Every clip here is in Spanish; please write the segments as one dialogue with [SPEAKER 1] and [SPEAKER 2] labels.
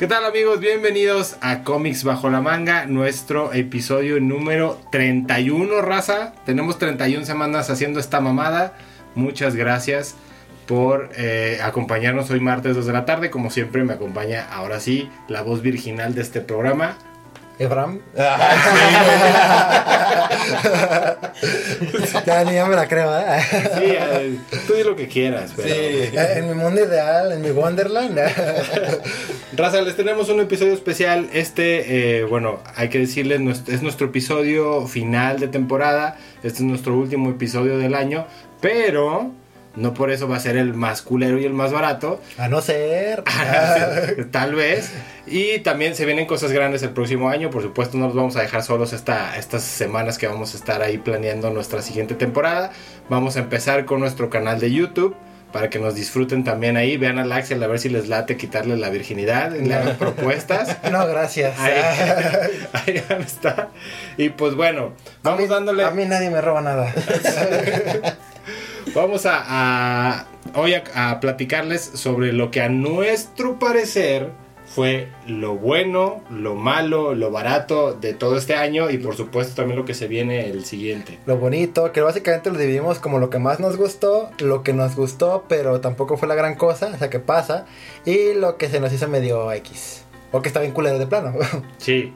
[SPEAKER 1] ¿Qué tal amigos? Bienvenidos a Comics Bajo la Manga, nuestro episodio número 31, raza. Tenemos 31 semanas haciendo esta mamada. Muchas gracias por eh, acompañarnos hoy martes 2 de la tarde. Como siempre me acompaña ahora sí la voz virginal de este programa,
[SPEAKER 2] Ebram. ya ni yo me la creo, ¿eh?
[SPEAKER 1] Sí, eh, tú di lo que quieras. Pero...
[SPEAKER 2] Sí. En mi mundo ideal, en mi Wonderland.
[SPEAKER 1] Raza, les tenemos un episodio especial. Este, eh, bueno, hay que decirles, es nuestro episodio final de temporada. Este es nuestro último episodio del año. Pero no por eso va a ser el más culero y el más barato.
[SPEAKER 2] A no ser.
[SPEAKER 1] Tal vez. Y también se vienen cosas grandes el próximo año. Por supuesto, no nos vamos a dejar solos esta, estas semanas que vamos a estar ahí planeando nuestra siguiente temporada. Vamos a empezar con nuestro canal de YouTube. Para que nos disfruten también ahí, vean a Axel a ver si les late quitarle la virginidad, le hagan propuestas.
[SPEAKER 2] No, gracias.
[SPEAKER 1] Ahí, está. Y pues bueno, vamos dándole.
[SPEAKER 2] A mí nadie me roba nada.
[SPEAKER 1] Vamos a, hoy a, platicarles sobre lo que a nuestro parecer fue lo bueno, lo malo, lo barato de todo este año y por supuesto también lo que se viene el siguiente.
[SPEAKER 2] Lo bonito, que básicamente lo dividimos como lo que más nos gustó, lo que nos gustó pero tampoco fue la gran cosa, o sea que pasa, y lo que se nos hizo medio X, o que está bien culero de plano.
[SPEAKER 1] Sí.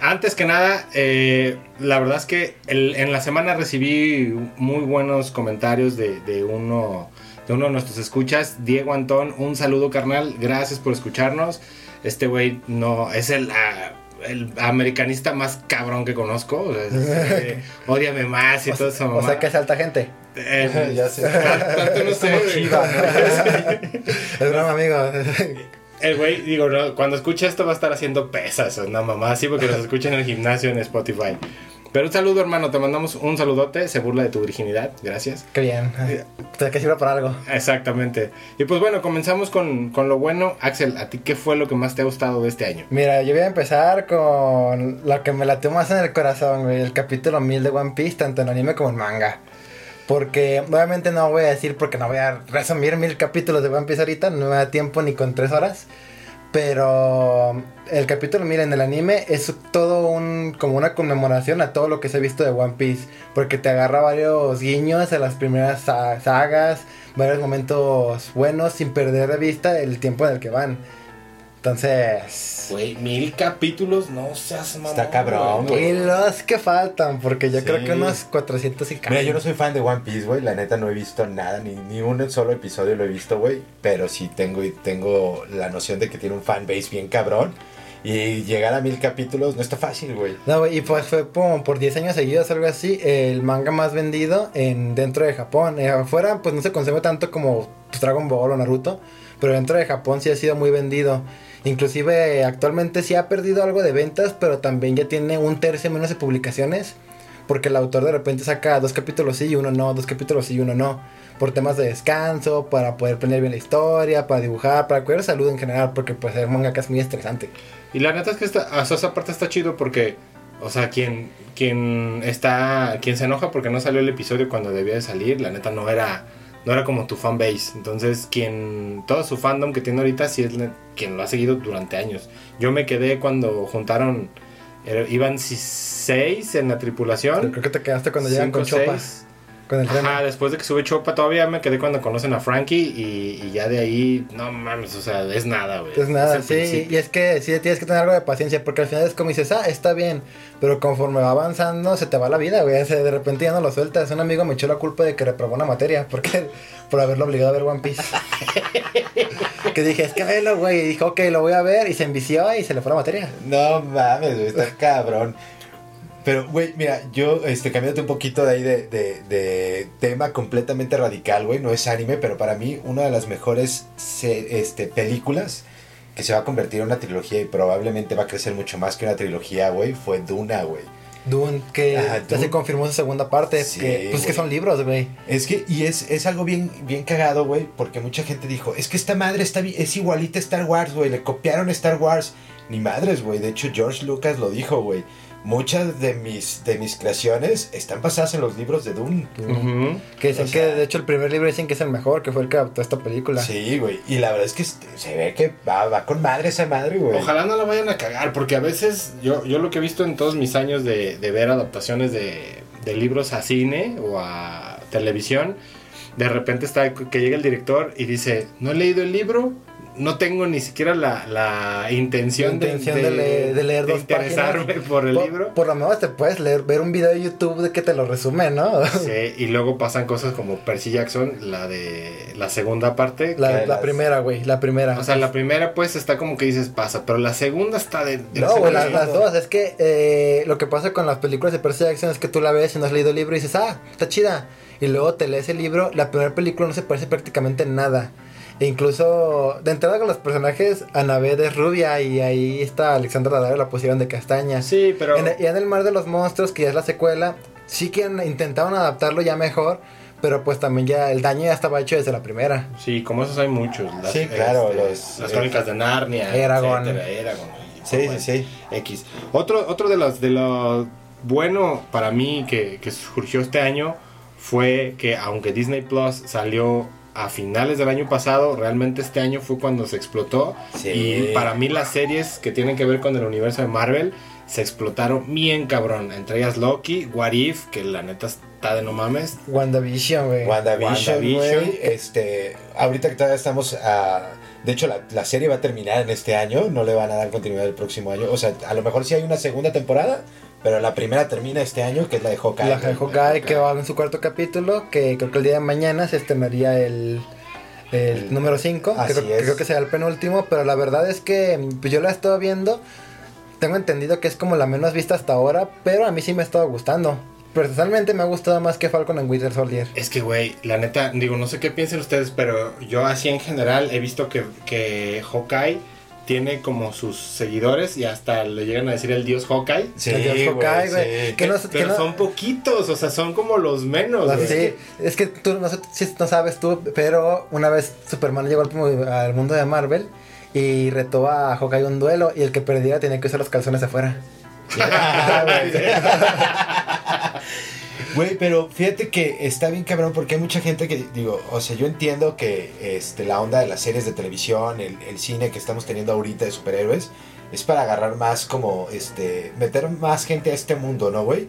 [SPEAKER 1] Antes que nada, eh, la verdad es que en la semana recibí muy buenos comentarios de, uno, de uno de nuestros escuchas, Diego Antón. Un saludo, carnal. Gracias por escucharnos. Este güey no es el, ah, el americanista más cabrón que conozco. O odiame más y todo eso.
[SPEAKER 2] O sea que es alta gente.
[SPEAKER 1] Eh, ya sé. Tanto no sé.
[SPEAKER 2] es broma, amigo.
[SPEAKER 1] El güey, digo, cuando escuche esto va a estar haciendo pesas, una mamá así, porque nos escucha en el gimnasio en Spotify. Pero un saludo, hermano, te mandamos un saludote, se burla de tu virginidad, gracias.
[SPEAKER 2] Qué bien, o que sirva para algo.
[SPEAKER 1] Exactamente. Y pues bueno, comenzamos con, con, lo bueno. Axel, ¿a ti qué fue lo que más te ha gustado de este año?
[SPEAKER 2] Mira, yo voy a empezar con lo que me latió más en el corazón, güey, el capítulo 1000 de One Piece, tanto en anime como en manga. Porque obviamente no voy a decir porque no voy a resumir mil capítulos de One Piece ahorita, no me da tiempo ni con tres horas. Pero el capítulo, miren, el anime es todo un como una conmemoración a todo lo que se ha visto de One Piece. Porque te agarra varios guiños a las primeras sagas, varios momentos buenos sin perder de vista el tiempo en el que van. Entonces.
[SPEAKER 1] Güey, mil capítulos, no seas mamón.
[SPEAKER 3] Está cabrón, güey.
[SPEAKER 2] Y los que faltan, porque yo creo que unos 400 y
[SPEAKER 3] Mira, yo no soy fan de One Piece, güey. La neta no he visto nada, ni, ni un solo episodio lo he visto, güey. Pero sí tengo, tengo la noción de que tiene un fanbase bien cabrón. Y llegar a mil capítulos no está fácil, güey.
[SPEAKER 2] No, güey, y pues fue como por 10 años seguidos, algo así, el manga más vendido en dentro de Japón. Eh, afuera, pues no se consume tanto como Dragon Ball o Naruto, pero dentro de Japón sí ha sido muy vendido. Inclusive actualmente sí ha perdido algo de ventas, pero también ya tiene un tercio menos de publicaciones. Porque el autor de repente saca dos capítulos sí y uno no, dos capítulos sí y uno no. Por temas de descanso, para poder planear bien la historia, para dibujar, para cuidar salud en general, porque pues el manga es muy estresante.
[SPEAKER 1] Y la neta es que esta, o sea, esa parte está chido porque, o sea, quien, quien está, quien se enoja porque no salió el episodio cuando debía de salir, la neta no era no era como tu fanbase. Entonces, quien todo su fandom que tiene ahorita sí es quien lo ha seguido durante años. Yo me quedé cuando juntaron iban seis en la tripulación.
[SPEAKER 2] creo que te quedaste cuando llegan con Chopas
[SPEAKER 1] Ajá, después de que sube Chopa todavía me quedé cuando conocen a Frankie y, ya de ahí, no mames, o sea, es nada, güey.
[SPEAKER 2] Es nada, sí, y es que sí tienes que tener algo de paciencia porque al final es como dices, ah, está bien, pero conforme va avanzando se te va la vida, güey, de repente ya no lo sueltas. Un amigo me echó la culpa de que reprobó una materia porque por haberlo obligado a ver One Piece. que dije, es que velo, güey, y dijo, ok, lo voy a ver y se envició y se le fue la materia.
[SPEAKER 3] No mames, güey, está cabrón. Pero, güey, mira, yo, este, cambiándote un poquito de ahí de, de, tema completamente radical, güey, no es anime, pero para mí una de las mejores este, películas que se va a convertir en una trilogía y probablemente va a crecer mucho más que una trilogía, güey, fue Duna, güey.
[SPEAKER 2] Dune, que ya se confirmó su segunda parte, sí, que, pues que son libros, güey.
[SPEAKER 3] Es que, y es, es algo bien, bien cagado, güey, porque mucha gente dijo, es que esta madre está, es igualita a Star Wars, güey, le copiaron Star Wars. Ni madres, güey, de hecho George Lucas lo dijo, güey muchas de mis, de mis creaciones están basadas en los libros de Dune.
[SPEAKER 1] Ujú.
[SPEAKER 2] Que dicen
[SPEAKER 3] O sea-
[SPEAKER 2] que de hecho el primer libro dicen que es el mejor, que fue el que adaptó esta película.
[SPEAKER 3] Sí, güey. Y la verdad es que este, se ve que va, va con madre esa madre, güey.
[SPEAKER 1] Ojalá no la vayan a cagar, porque a veces yo, yo lo que he visto en todos mis años de, de ver adaptaciones de, de libros a cine o a televisión, de repente está que llega el director y dice, no he leído el libro, no tengo ni siquiera la, la intención,
[SPEAKER 2] La intención de leer- de leer dos
[SPEAKER 1] interesarme
[SPEAKER 2] páginas.
[SPEAKER 1] por el
[SPEAKER 2] por,
[SPEAKER 1] libro.
[SPEAKER 2] por lo menos te puedes leer, ver un video de YouTube de que te lo resume, ¿no?
[SPEAKER 1] Sí, y luego pasan cosas como Percy Jackson, la de la segunda parte.
[SPEAKER 2] La, primera, güey, la primera.
[SPEAKER 1] o sea, la primera pues está como que dices pasa, pero la segunda está de...
[SPEAKER 2] No, güey, las, dos. Es que eh, lo que pasa con las películas de Percy Jackson es que tú la ves y no has leído el libro y dices, ah, está chida. Y luego te lees el libro, la primera película no se parece prácticamente en nada. Incluso, de entrada con los personajes, Annabeth es rubia y ahí está Alexandra Daddario la pusieron de castaña.
[SPEAKER 1] Sí, pero...
[SPEAKER 2] En, y en el Mar de los Monstruos, que ya es la secuela, sí que intentaban adaptarlo ya mejor, pero pues también ya el daño ya estaba hecho desde la primera.
[SPEAKER 1] Sí, como esos hay muchos. Las,
[SPEAKER 3] Sí, claro,
[SPEAKER 1] este,
[SPEAKER 3] los-
[SPEAKER 1] las crónicas de Narnia.
[SPEAKER 2] Eragon.
[SPEAKER 1] etcétera, Eragon, y-
[SPEAKER 3] Sí, sí, sí.
[SPEAKER 1] X. Otro, otro de los de lo bueno para mí que, que surgió este año fue que aunque Disney Plus salió a finales del año pasado, realmente este año fue cuando se explotó.
[SPEAKER 3] Sí.
[SPEAKER 1] Y para mí las series que tienen que ver con el universo de Marvel se explotaron bien cabrón. Entre ellas Loki, What If, que la neta está de no mames.
[SPEAKER 2] WandaVision, güey.
[SPEAKER 3] WandaVision,
[SPEAKER 1] WandaVision.
[SPEAKER 3] güey. Este, ahorita que todavía estamos a... De hecho, la, la serie va a terminar en este año, no le van a dar continuidad el próximo año. O sea, a lo mejor sí hay una segunda temporada, pero la primera termina este año, que es la de Hawkeye.
[SPEAKER 2] La de Hawkeye que va en su cuarto capítulo, que creo que el día de mañana se estrenaría el, el
[SPEAKER 3] El-
[SPEAKER 2] número 5,
[SPEAKER 3] así
[SPEAKER 2] creo,
[SPEAKER 3] es.
[SPEAKER 2] creo que será el penúltimo, pero la verdad es que pues, yo la he estado viendo, tengo entendido que es como la menos vista hasta ahora, pero a mí sí me ha estado gustando. Personalmente me ha gustado más que Falcon en Winter Soldier.
[SPEAKER 1] Es que, güey, la neta, digo, no sé qué piensen ustedes, pero yo así en general he visto que, que Hawkeye tiene como sus seguidores y hasta le llegan a decir el dios Hawkeye.
[SPEAKER 3] Sí,
[SPEAKER 2] El dios Hawkeye, güey.
[SPEAKER 3] sí.
[SPEAKER 2] Que no-
[SPEAKER 1] pero
[SPEAKER 2] no-
[SPEAKER 1] son poquitos, o sea, son como los menos.
[SPEAKER 2] Así,
[SPEAKER 1] güey.
[SPEAKER 2] es que tú no sabes tú, pero una vez Superman llegó al, al mundo de Marvel y retó a Hawkeye un duelo y el que perdiera tenía que usar los calzones afuera.
[SPEAKER 3] Güey. Pero fíjate que está bien cabrón porque hay mucha gente que, digo, o sea, yo entiendo que este, la onda de las series de televisión, el, el cine que estamos teniendo ahorita de superhéroes, es para agarrar más como, este, meter más gente a este mundo, ¿no, güey?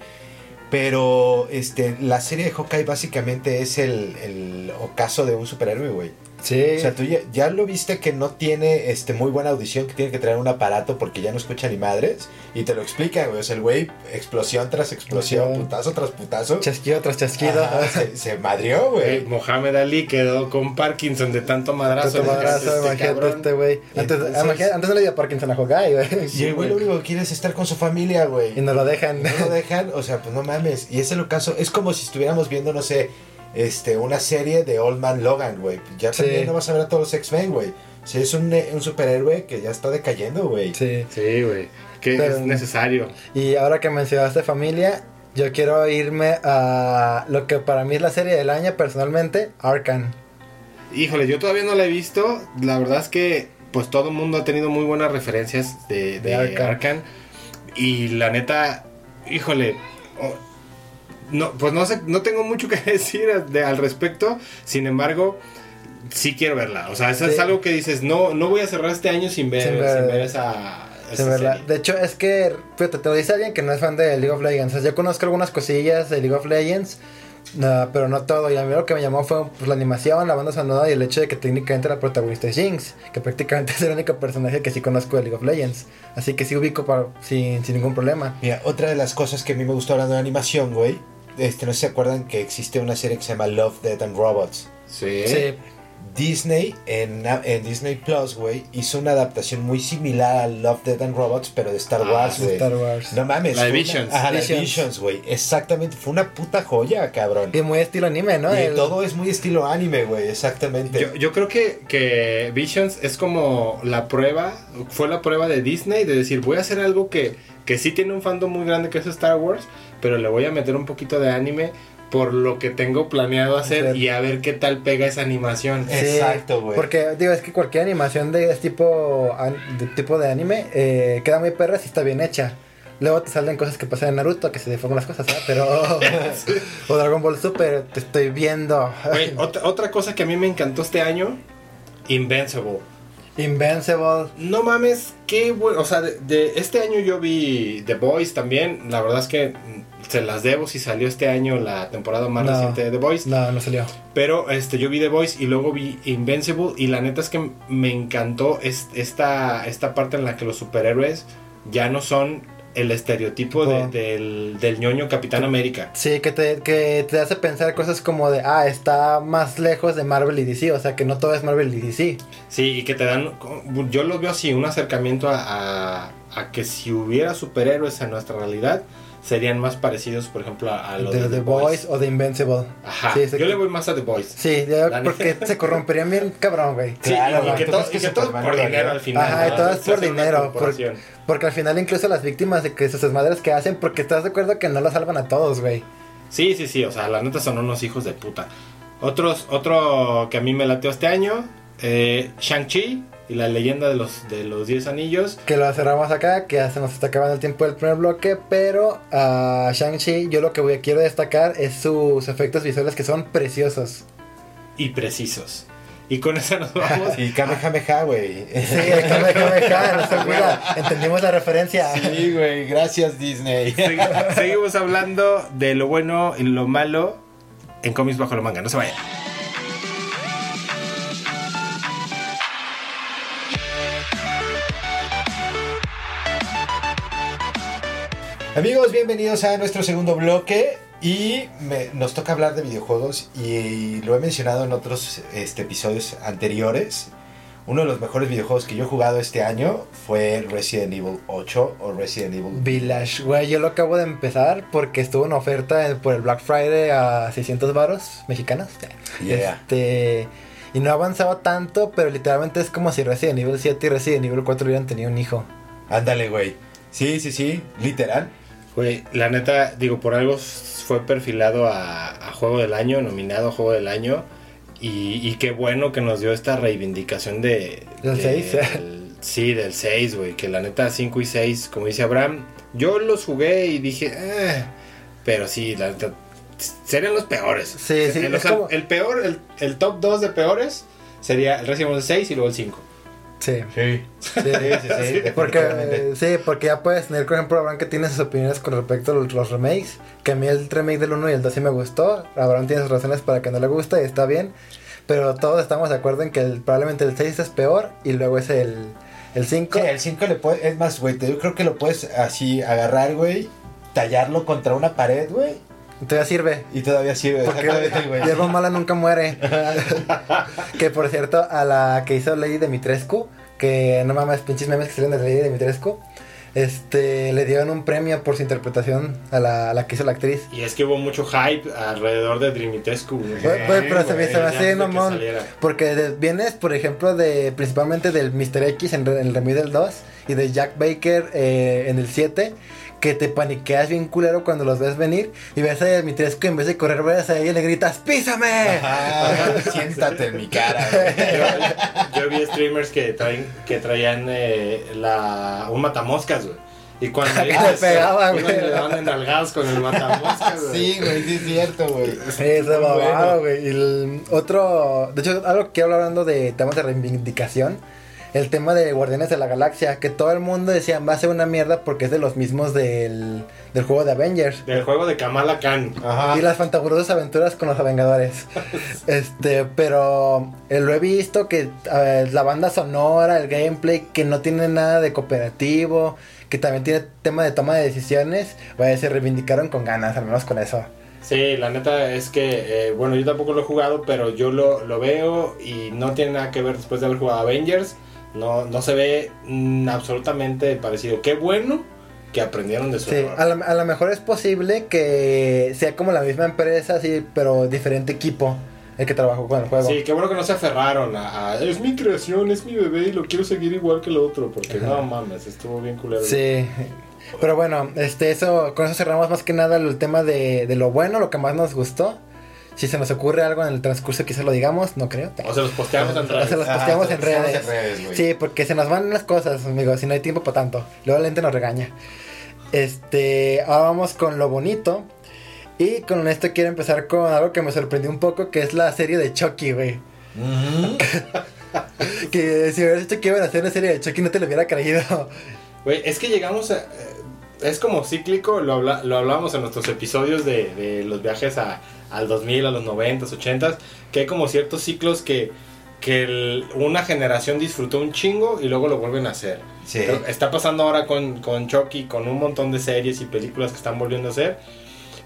[SPEAKER 3] Pero, este, la serie de Hawkeye básicamente es el, el ocaso de un superhéroe, güey.
[SPEAKER 2] Sí.
[SPEAKER 3] O sea, tú ya, ya lo viste que no tiene este muy buena audición, que tiene que traer un aparato porque ya no escucha ni madres. Y te lo explica, güey. O sea, el güey, explosión tras explosión,
[SPEAKER 2] Explosión.
[SPEAKER 3] putazo tras putazo.
[SPEAKER 2] chasquido tras chasquido.
[SPEAKER 3] Ajá, se, se madrió,
[SPEAKER 1] Güey. Mohamed Ali quedó con Parkinson de tanto madrazo.
[SPEAKER 2] Tanto madrazo,
[SPEAKER 1] Este
[SPEAKER 2] imagínate este güey. Antes,
[SPEAKER 3] Entonces-
[SPEAKER 2] antes no le dio Parkinson a Hawkeye, güey.
[SPEAKER 3] Y el güey lo único que quiere es estar con su familia, güey.
[SPEAKER 2] Y no lo dejan.
[SPEAKER 3] No lo dejan, o sea, pues no mames. Y ese es el caso. Es como si estuviéramos viendo, no sé, este, una serie de Old Man Logan, güey. Ya
[SPEAKER 2] Sí.
[SPEAKER 3] también no vas a ver a todos los X-Men, güey. Sea, es un, un superhéroe que ya está decayendo, güey.
[SPEAKER 2] Sí.
[SPEAKER 1] Sí, güey. Que
[SPEAKER 2] Pero-
[SPEAKER 1] es necesario.
[SPEAKER 2] Y ahora que mencionaste familia, yo quiero irme a lo que para mí es la serie del año personalmente, Arcan.
[SPEAKER 1] Híjole, yo todavía no la he visto. La verdad es que pues todo el mundo ha tenido muy buenas referencias de, de,
[SPEAKER 2] De Arkham.
[SPEAKER 1] Arkham. Y la neta, híjole, oh, no, pues no sé, no tengo mucho que decir de- al respecto. Sin embargo, sí quiero verla. O sea, eso es
[SPEAKER 2] Sí.
[SPEAKER 1] algo que dices, no, no voy a cerrar este año sin ver,
[SPEAKER 2] Sin
[SPEAKER 1] sin
[SPEAKER 2] ver-
[SPEAKER 1] ver, esa,
[SPEAKER 2] Sí,
[SPEAKER 1] esa
[SPEAKER 2] ¿verdad?
[SPEAKER 1] serie.
[SPEAKER 2] De hecho, es que, fíjate, te lo dice alguien que no es fan de League of Legends. O sea, yo conozco algunas cosillas de League of Legends, no, pero no todo. Y a mí lo que me llamó fue pues, la animación, la banda sonora y el hecho de que técnicamente la protagonista es Jinx, que prácticamente es el único personaje que sí conozco de League of Legends. Así que sí ubico para- sin, sin ningún problema.
[SPEAKER 3] Mira, otra de las cosas que a mí me gustó hablando de animación, güey. Este, no se acuerdan que existe una serie que se llama Love, Death and Robots.
[SPEAKER 1] Sí.
[SPEAKER 2] Sí,
[SPEAKER 3] Disney, en, en Disney Plus, güey, hizo una adaptación muy similar a Love, Death and Robots, pero de Star
[SPEAKER 1] Ah,
[SPEAKER 3] Wars,
[SPEAKER 2] de
[SPEAKER 3] güey.
[SPEAKER 2] Star Wars.
[SPEAKER 3] No mames.
[SPEAKER 1] La de Visions.
[SPEAKER 3] La
[SPEAKER 2] Visions.
[SPEAKER 3] Visions, güey. Exactamente. Fue una puta joya, cabrón.
[SPEAKER 2] Y muy estilo anime, ¿no?
[SPEAKER 3] Y
[SPEAKER 2] El-
[SPEAKER 3] todo es muy estilo anime, güey. Exactamente.
[SPEAKER 1] Yo, yo creo que, que Visions es como la prueba, fue la prueba de Disney de decir, voy a hacer algo que, que sí tiene un fandom muy grande que es Star Wars, pero le voy a meter un poquito de anime por lo que tengo planeado hacer y a ver qué tal pega esa animación.
[SPEAKER 3] Eh, Exacto, güey.
[SPEAKER 2] Porque, digo, es que cualquier animación de este tipo, an- de tipo de anime eh, queda muy perra si está bien hecha. Luego te salen cosas que pasan en Naruto, que se deforman las cosas, ¿verdad? Pero... o Dragon Ball Super, te estoy viendo.
[SPEAKER 1] Güey, otra, otra cosa que a mí me encantó este año, Invincible.
[SPEAKER 2] Invincible.
[SPEAKER 1] No mames, qué bueno. O sea, de, de este año yo vi The Boys también. La verdad es que se las debo si salió este año la temporada más
[SPEAKER 2] No.
[SPEAKER 1] reciente de The Boys.
[SPEAKER 2] No, no salió.
[SPEAKER 1] Pero este, yo vi The Voice y luego vi Invincible y la neta es que me encantó es- esta, esta parte en la que los superhéroes ya no son el estereotipo de- del, del ñoño Capitán América.
[SPEAKER 2] Sí, que te, que te hace pensar cosas como de, ah, está más lejos de Marvel y DC, o sea que no todo es Marvel y DC.
[SPEAKER 1] Sí, y que te dan, yo lo veo así, un acercamiento a, a- a que si hubiera superhéroes en nuestra realidad, serían más parecidos, por ejemplo, a, a lo
[SPEAKER 2] de
[SPEAKER 1] de,
[SPEAKER 2] The Boys o de Invincible.
[SPEAKER 1] Ajá,
[SPEAKER 2] Sí,
[SPEAKER 1] yo le voy más a The Boys.
[SPEAKER 2] Sí, porque se corromperían bien cabrón, güey.
[SPEAKER 1] Sí,
[SPEAKER 3] Claro,
[SPEAKER 1] y,
[SPEAKER 3] ¿no?
[SPEAKER 1] que
[SPEAKER 3] ¿Tú
[SPEAKER 1] todo,
[SPEAKER 3] crees que
[SPEAKER 1] y que todo por dinero al final.
[SPEAKER 2] Ajá, y
[SPEAKER 1] ¿no?
[SPEAKER 2] todo es por dinero. Porque al final incluso las víctimas de que sus desmadres que hacen, porque estás de acuerdo que no lo salvan a todos, güey.
[SPEAKER 1] Sí, sí, sí, o sea, la neta son unos hijos de puta. Otros, otro que a mí me lateó este año, eh, Shang-Chi y la leyenda de los, de los 10 anillos.
[SPEAKER 2] Que lo cerramos acá, que ya se nos está acabando el tiempo del primer bloque, pero a Shang-Chi yo lo que voy, quiero destacar es sus efectos visuales que son preciosos.
[SPEAKER 1] y precisos. Y con eso nos vamos.
[SPEAKER 3] Y Kamehameha, güey.
[SPEAKER 2] Sí, el Kamehameha, no se olvida, entendimos la referencia.
[SPEAKER 3] Sí, güey, gracias Disney.
[SPEAKER 1] Segui- Seguimos hablando de lo bueno y lo malo en cómics bajo la manga. No se vayan.
[SPEAKER 3] Amigos, bienvenidos a nuestro segundo bloque y me- nos toca hablar de videojuegos y, lo he mencionado en otros este, episodios anteriores. Uno de los mejores videojuegos que yo he jugado este año fue Resident Evil 8 o Resident Evil
[SPEAKER 2] Village, güey, yo lo acabo de empezar porque estuvo en oferta por el Black Friday a 600 varos mexicanos.
[SPEAKER 3] Yeah.
[SPEAKER 2] Este, y no avanzaba tanto, pero literalmente es como si Resident Evil 7 y Resident Evil 4 hubieran tenido un hijo.
[SPEAKER 3] Ándale, güey. Sí, sí, sí, literal.
[SPEAKER 1] Güey, la neta, digo, por algo fue perfilado a, a Juego del Año, nominado a Juego del Año. Y, y qué bueno que nos dio esta reivindicación de...
[SPEAKER 2] ¿Del
[SPEAKER 1] de-
[SPEAKER 2] seis?
[SPEAKER 1] del- sí, del 6, güey. Que la neta 5 y 6, como dice Abraham, yo los jugué y dije... "Eh", pero sí, la neta, serían los peores.
[SPEAKER 2] Sí, sí,
[SPEAKER 1] El, o sea,
[SPEAKER 2] como-
[SPEAKER 1] el peor, el, el top 2 de peores sería el Resident Evil 6 y luego el 5.
[SPEAKER 2] Sí.
[SPEAKER 3] Sí.
[SPEAKER 2] Sí,
[SPEAKER 3] Sí, sí, sí,
[SPEAKER 2] Porque, sí, porque ya puedes tener, por ejemplo, Abraham que tiene sus opiniones con respecto a los, los remakes. Que a mí el remake del 1 y el 2 sí me gustó. Abraham tiene sus razones para que no le guste y está bien. Pero todos estamos de acuerdo en que el- probablemente el 6 es peor y luego es el, el 5.
[SPEAKER 3] Sí, el 5 le puede, es más, güey, te- yo creo que lo puedes así agarrar, güey, tallarlo contra una pared, güey,
[SPEAKER 2] Todavía sirve.
[SPEAKER 3] y todavía sirve.
[SPEAKER 2] Porque mala nunca muere. que por cierto, a la que hizo Lady Dimitrescu, que no mames, pinches memes que salen de Lady Dimitrescu, este, le dieron un premio por su interpretación a la, a la que hizo la actriz.
[SPEAKER 1] Y es que hubo mucho hype alrededor de Dreamitescu. güey.
[SPEAKER 2] Güey, güey, pero se me, se me hace. Porque de- vienes, por ejemplo, de principalmente del Mr. X en, en el remake del 2 y de Jack Baker eh, en el 7. Que te paniqueas bien culero cuando los ves venir y ves a Dimitrescu y en vez de correr, ves a ella y le gritas ¡Písame!
[SPEAKER 3] Ajá, siéntate en mi cara, güey.
[SPEAKER 1] Yo, yo vi streamers que traen que traían eh, la, un matamoscas, güey. Y cuando
[SPEAKER 2] le pegaba,
[SPEAKER 1] iban
[SPEAKER 2] güey.
[SPEAKER 1] y le daban enalgadas con el matamoscas, güey.
[SPEAKER 3] Sí, güey, sí es cierto, güey.
[SPEAKER 2] Sí, babado,
[SPEAKER 3] bueno.
[SPEAKER 2] güey. Y el otro, de hecho, algo que quiero hablar hablando de temas de reivindicación. El tema de Guardianes de la Galaxia, que todo el mundo decía va a ser una mierda porque es de los mismos del, del juego de Avengers.
[SPEAKER 1] Del juego de Kamala Khan.
[SPEAKER 3] Ajá.
[SPEAKER 2] Y las fantabulosas aventuras con los Vengadores. este, pero eh, lo he visto que eh, la banda sonora, el gameplay, que no tiene nada de cooperativo, que también tiene tema de toma de decisiones, vaya, se reivindicaron con ganas, al menos con eso.
[SPEAKER 1] Sí, la neta es que, eh, bueno, yo tampoco lo he jugado, pero yo lo, lo veo y no tiene nada que ver después de haber jugado Avengers. No, no se ve mm, absolutamente parecido. Qué bueno que aprendieron de su
[SPEAKER 2] Sí,
[SPEAKER 1] error.
[SPEAKER 2] a lo, a lo mejor es posible que sea como la misma empresa, sí, pero diferente equipo el que trabajó con el juego.
[SPEAKER 1] Sí, qué bueno que no se aferraron a, a, es mi creación, es mi bebé y lo quiero seguir igual que el otro, porque
[SPEAKER 2] Ajá.
[SPEAKER 1] no mames, estuvo bien culero.
[SPEAKER 2] Sí. Pero bueno, este, eso, con eso cerramos más que nada el tema de, de lo bueno, lo que más nos gustó. Si se nos ocurre algo en el transcurso, quizás lo digamos, no creo.
[SPEAKER 1] O se los posteamos en
[SPEAKER 2] O
[SPEAKER 1] redes.
[SPEAKER 2] se los
[SPEAKER 3] Ah,
[SPEAKER 2] posteamos
[SPEAKER 3] se
[SPEAKER 2] en
[SPEAKER 3] los posteamos
[SPEAKER 2] redes.
[SPEAKER 3] en redes, güey.
[SPEAKER 2] sí, porque se nos van las cosas, amigos, si no hay tiempo para tanto. Luego la gente nos regaña. Este, ahora vamos con lo bonito. Y con esto quiero empezar con algo que me sorprendió un poco, que es la serie de Chucky, güey. Que si hubieras dicho que iban a hacer una serie de Chucky no te lo hubiera creído.
[SPEAKER 1] Güey, es que llegamos a... eh, Es como cíclico, lo, habla- lo hablábamos en nuestros episodios de, de los viajes a, al 2000, a los 90, 80, que hay como ciertos ciclos que, que el- una generación disfrutó un chingo y luego lo vuelven a hacer.
[SPEAKER 3] Sí.
[SPEAKER 1] Está pasando ahora con, con Chucky, con un montón de series y películas que están volviendo a hacer.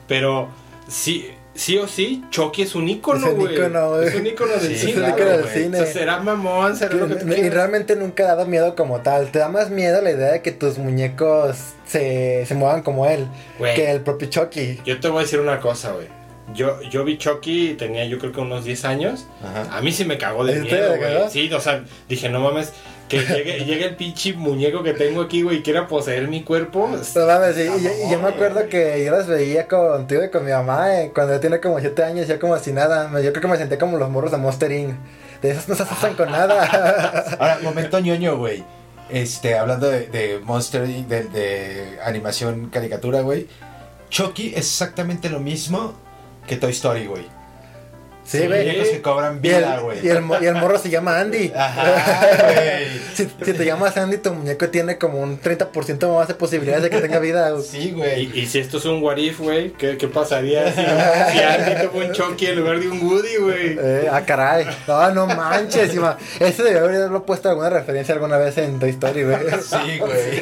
[SPEAKER 1] Pero sí, sí o sí, Chucky es un ícono,
[SPEAKER 2] Es un
[SPEAKER 1] güey.
[SPEAKER 2] ícono, güey.
[SPEAKER 1] Es un ícono del
[SPEAKER 3] Sí,
[SPEAKER 1] cine.
[SPEAKER 2] es un ícono del cine.
[SPEAKER 1] O sea, será mamón, será lo que tú
[SPEAKER 2] y
[SPEAKER 1] quieras.
[SPEAKER 2] realmente nunca ha dado miedo como tal. Te da más miedo la idea de que tus muñecos se, se muevan como él
[SPEAKER 1] Güey.
[SPEAKER 2] que el propio Chucky.
[SPEAKER 1] Yo te voy a decir una cosa, güey. Yo, yo vi Chucky, tenía yo creo que unos 10 años.
[SPEAKER 3] Ajá.
[SPEAKER 1] A mí sí me cagó de
[SPEAKER 2] ¿En
[SPEAKER 1] miedo, güey. Sí, o sea, dije, no mames, que llegue, llegue el pinche muñeco que tengo aquí, güey, y quiera poseer mi cuerpo.
[SPEAKER 2] No mames, sí, y, y yo me acuerdo que yo las veía contigo y con mi mamá eh, cuando yo tenía como 7 años, yo como si nada. Yo creo que me senté como los morros de Monster Inc. De esos no se asustan con nada.
[SPEAKER 3] Ahora, momento ñoño, güey. Este, hablando de, de Monster Inc., de, de animación caricatura, güey. Chucky es exactamente lo mismo que Toy Story, güey.
[SPEAKER 2] Sí,
[SPEAKER 1] Sí,
[SPEAKER 2] güey.
[SPEAKER 3] Muñecos que cobran
[SPEAKER 2] Y el,
[SPEAKER 3] vida, güey.
[SPEAKER 2] y, el, mo- y el morro se llama Andy.
[SPEAKER 3] Ajá, güey.
[SPEAKER 2] Si, si te llamas Andy, tu muñeco tiene como un 30% más de posibilidades de que tenga vida.
[SPEAKER 3] Sí, güey.
[SPEAKER 1] y si esto es un what if, güey, ¿qué, qué pasaría si, si Andy tuvo un Chucky en lugar de un Woody, güey?
[SPEAKER 2] Eh, ah, caray. No, no manches. ima- Ese debe haberlo puesto alguna referencia alguna vez en Toy Story, güey.
[SPEAKER 3] Sí, güey.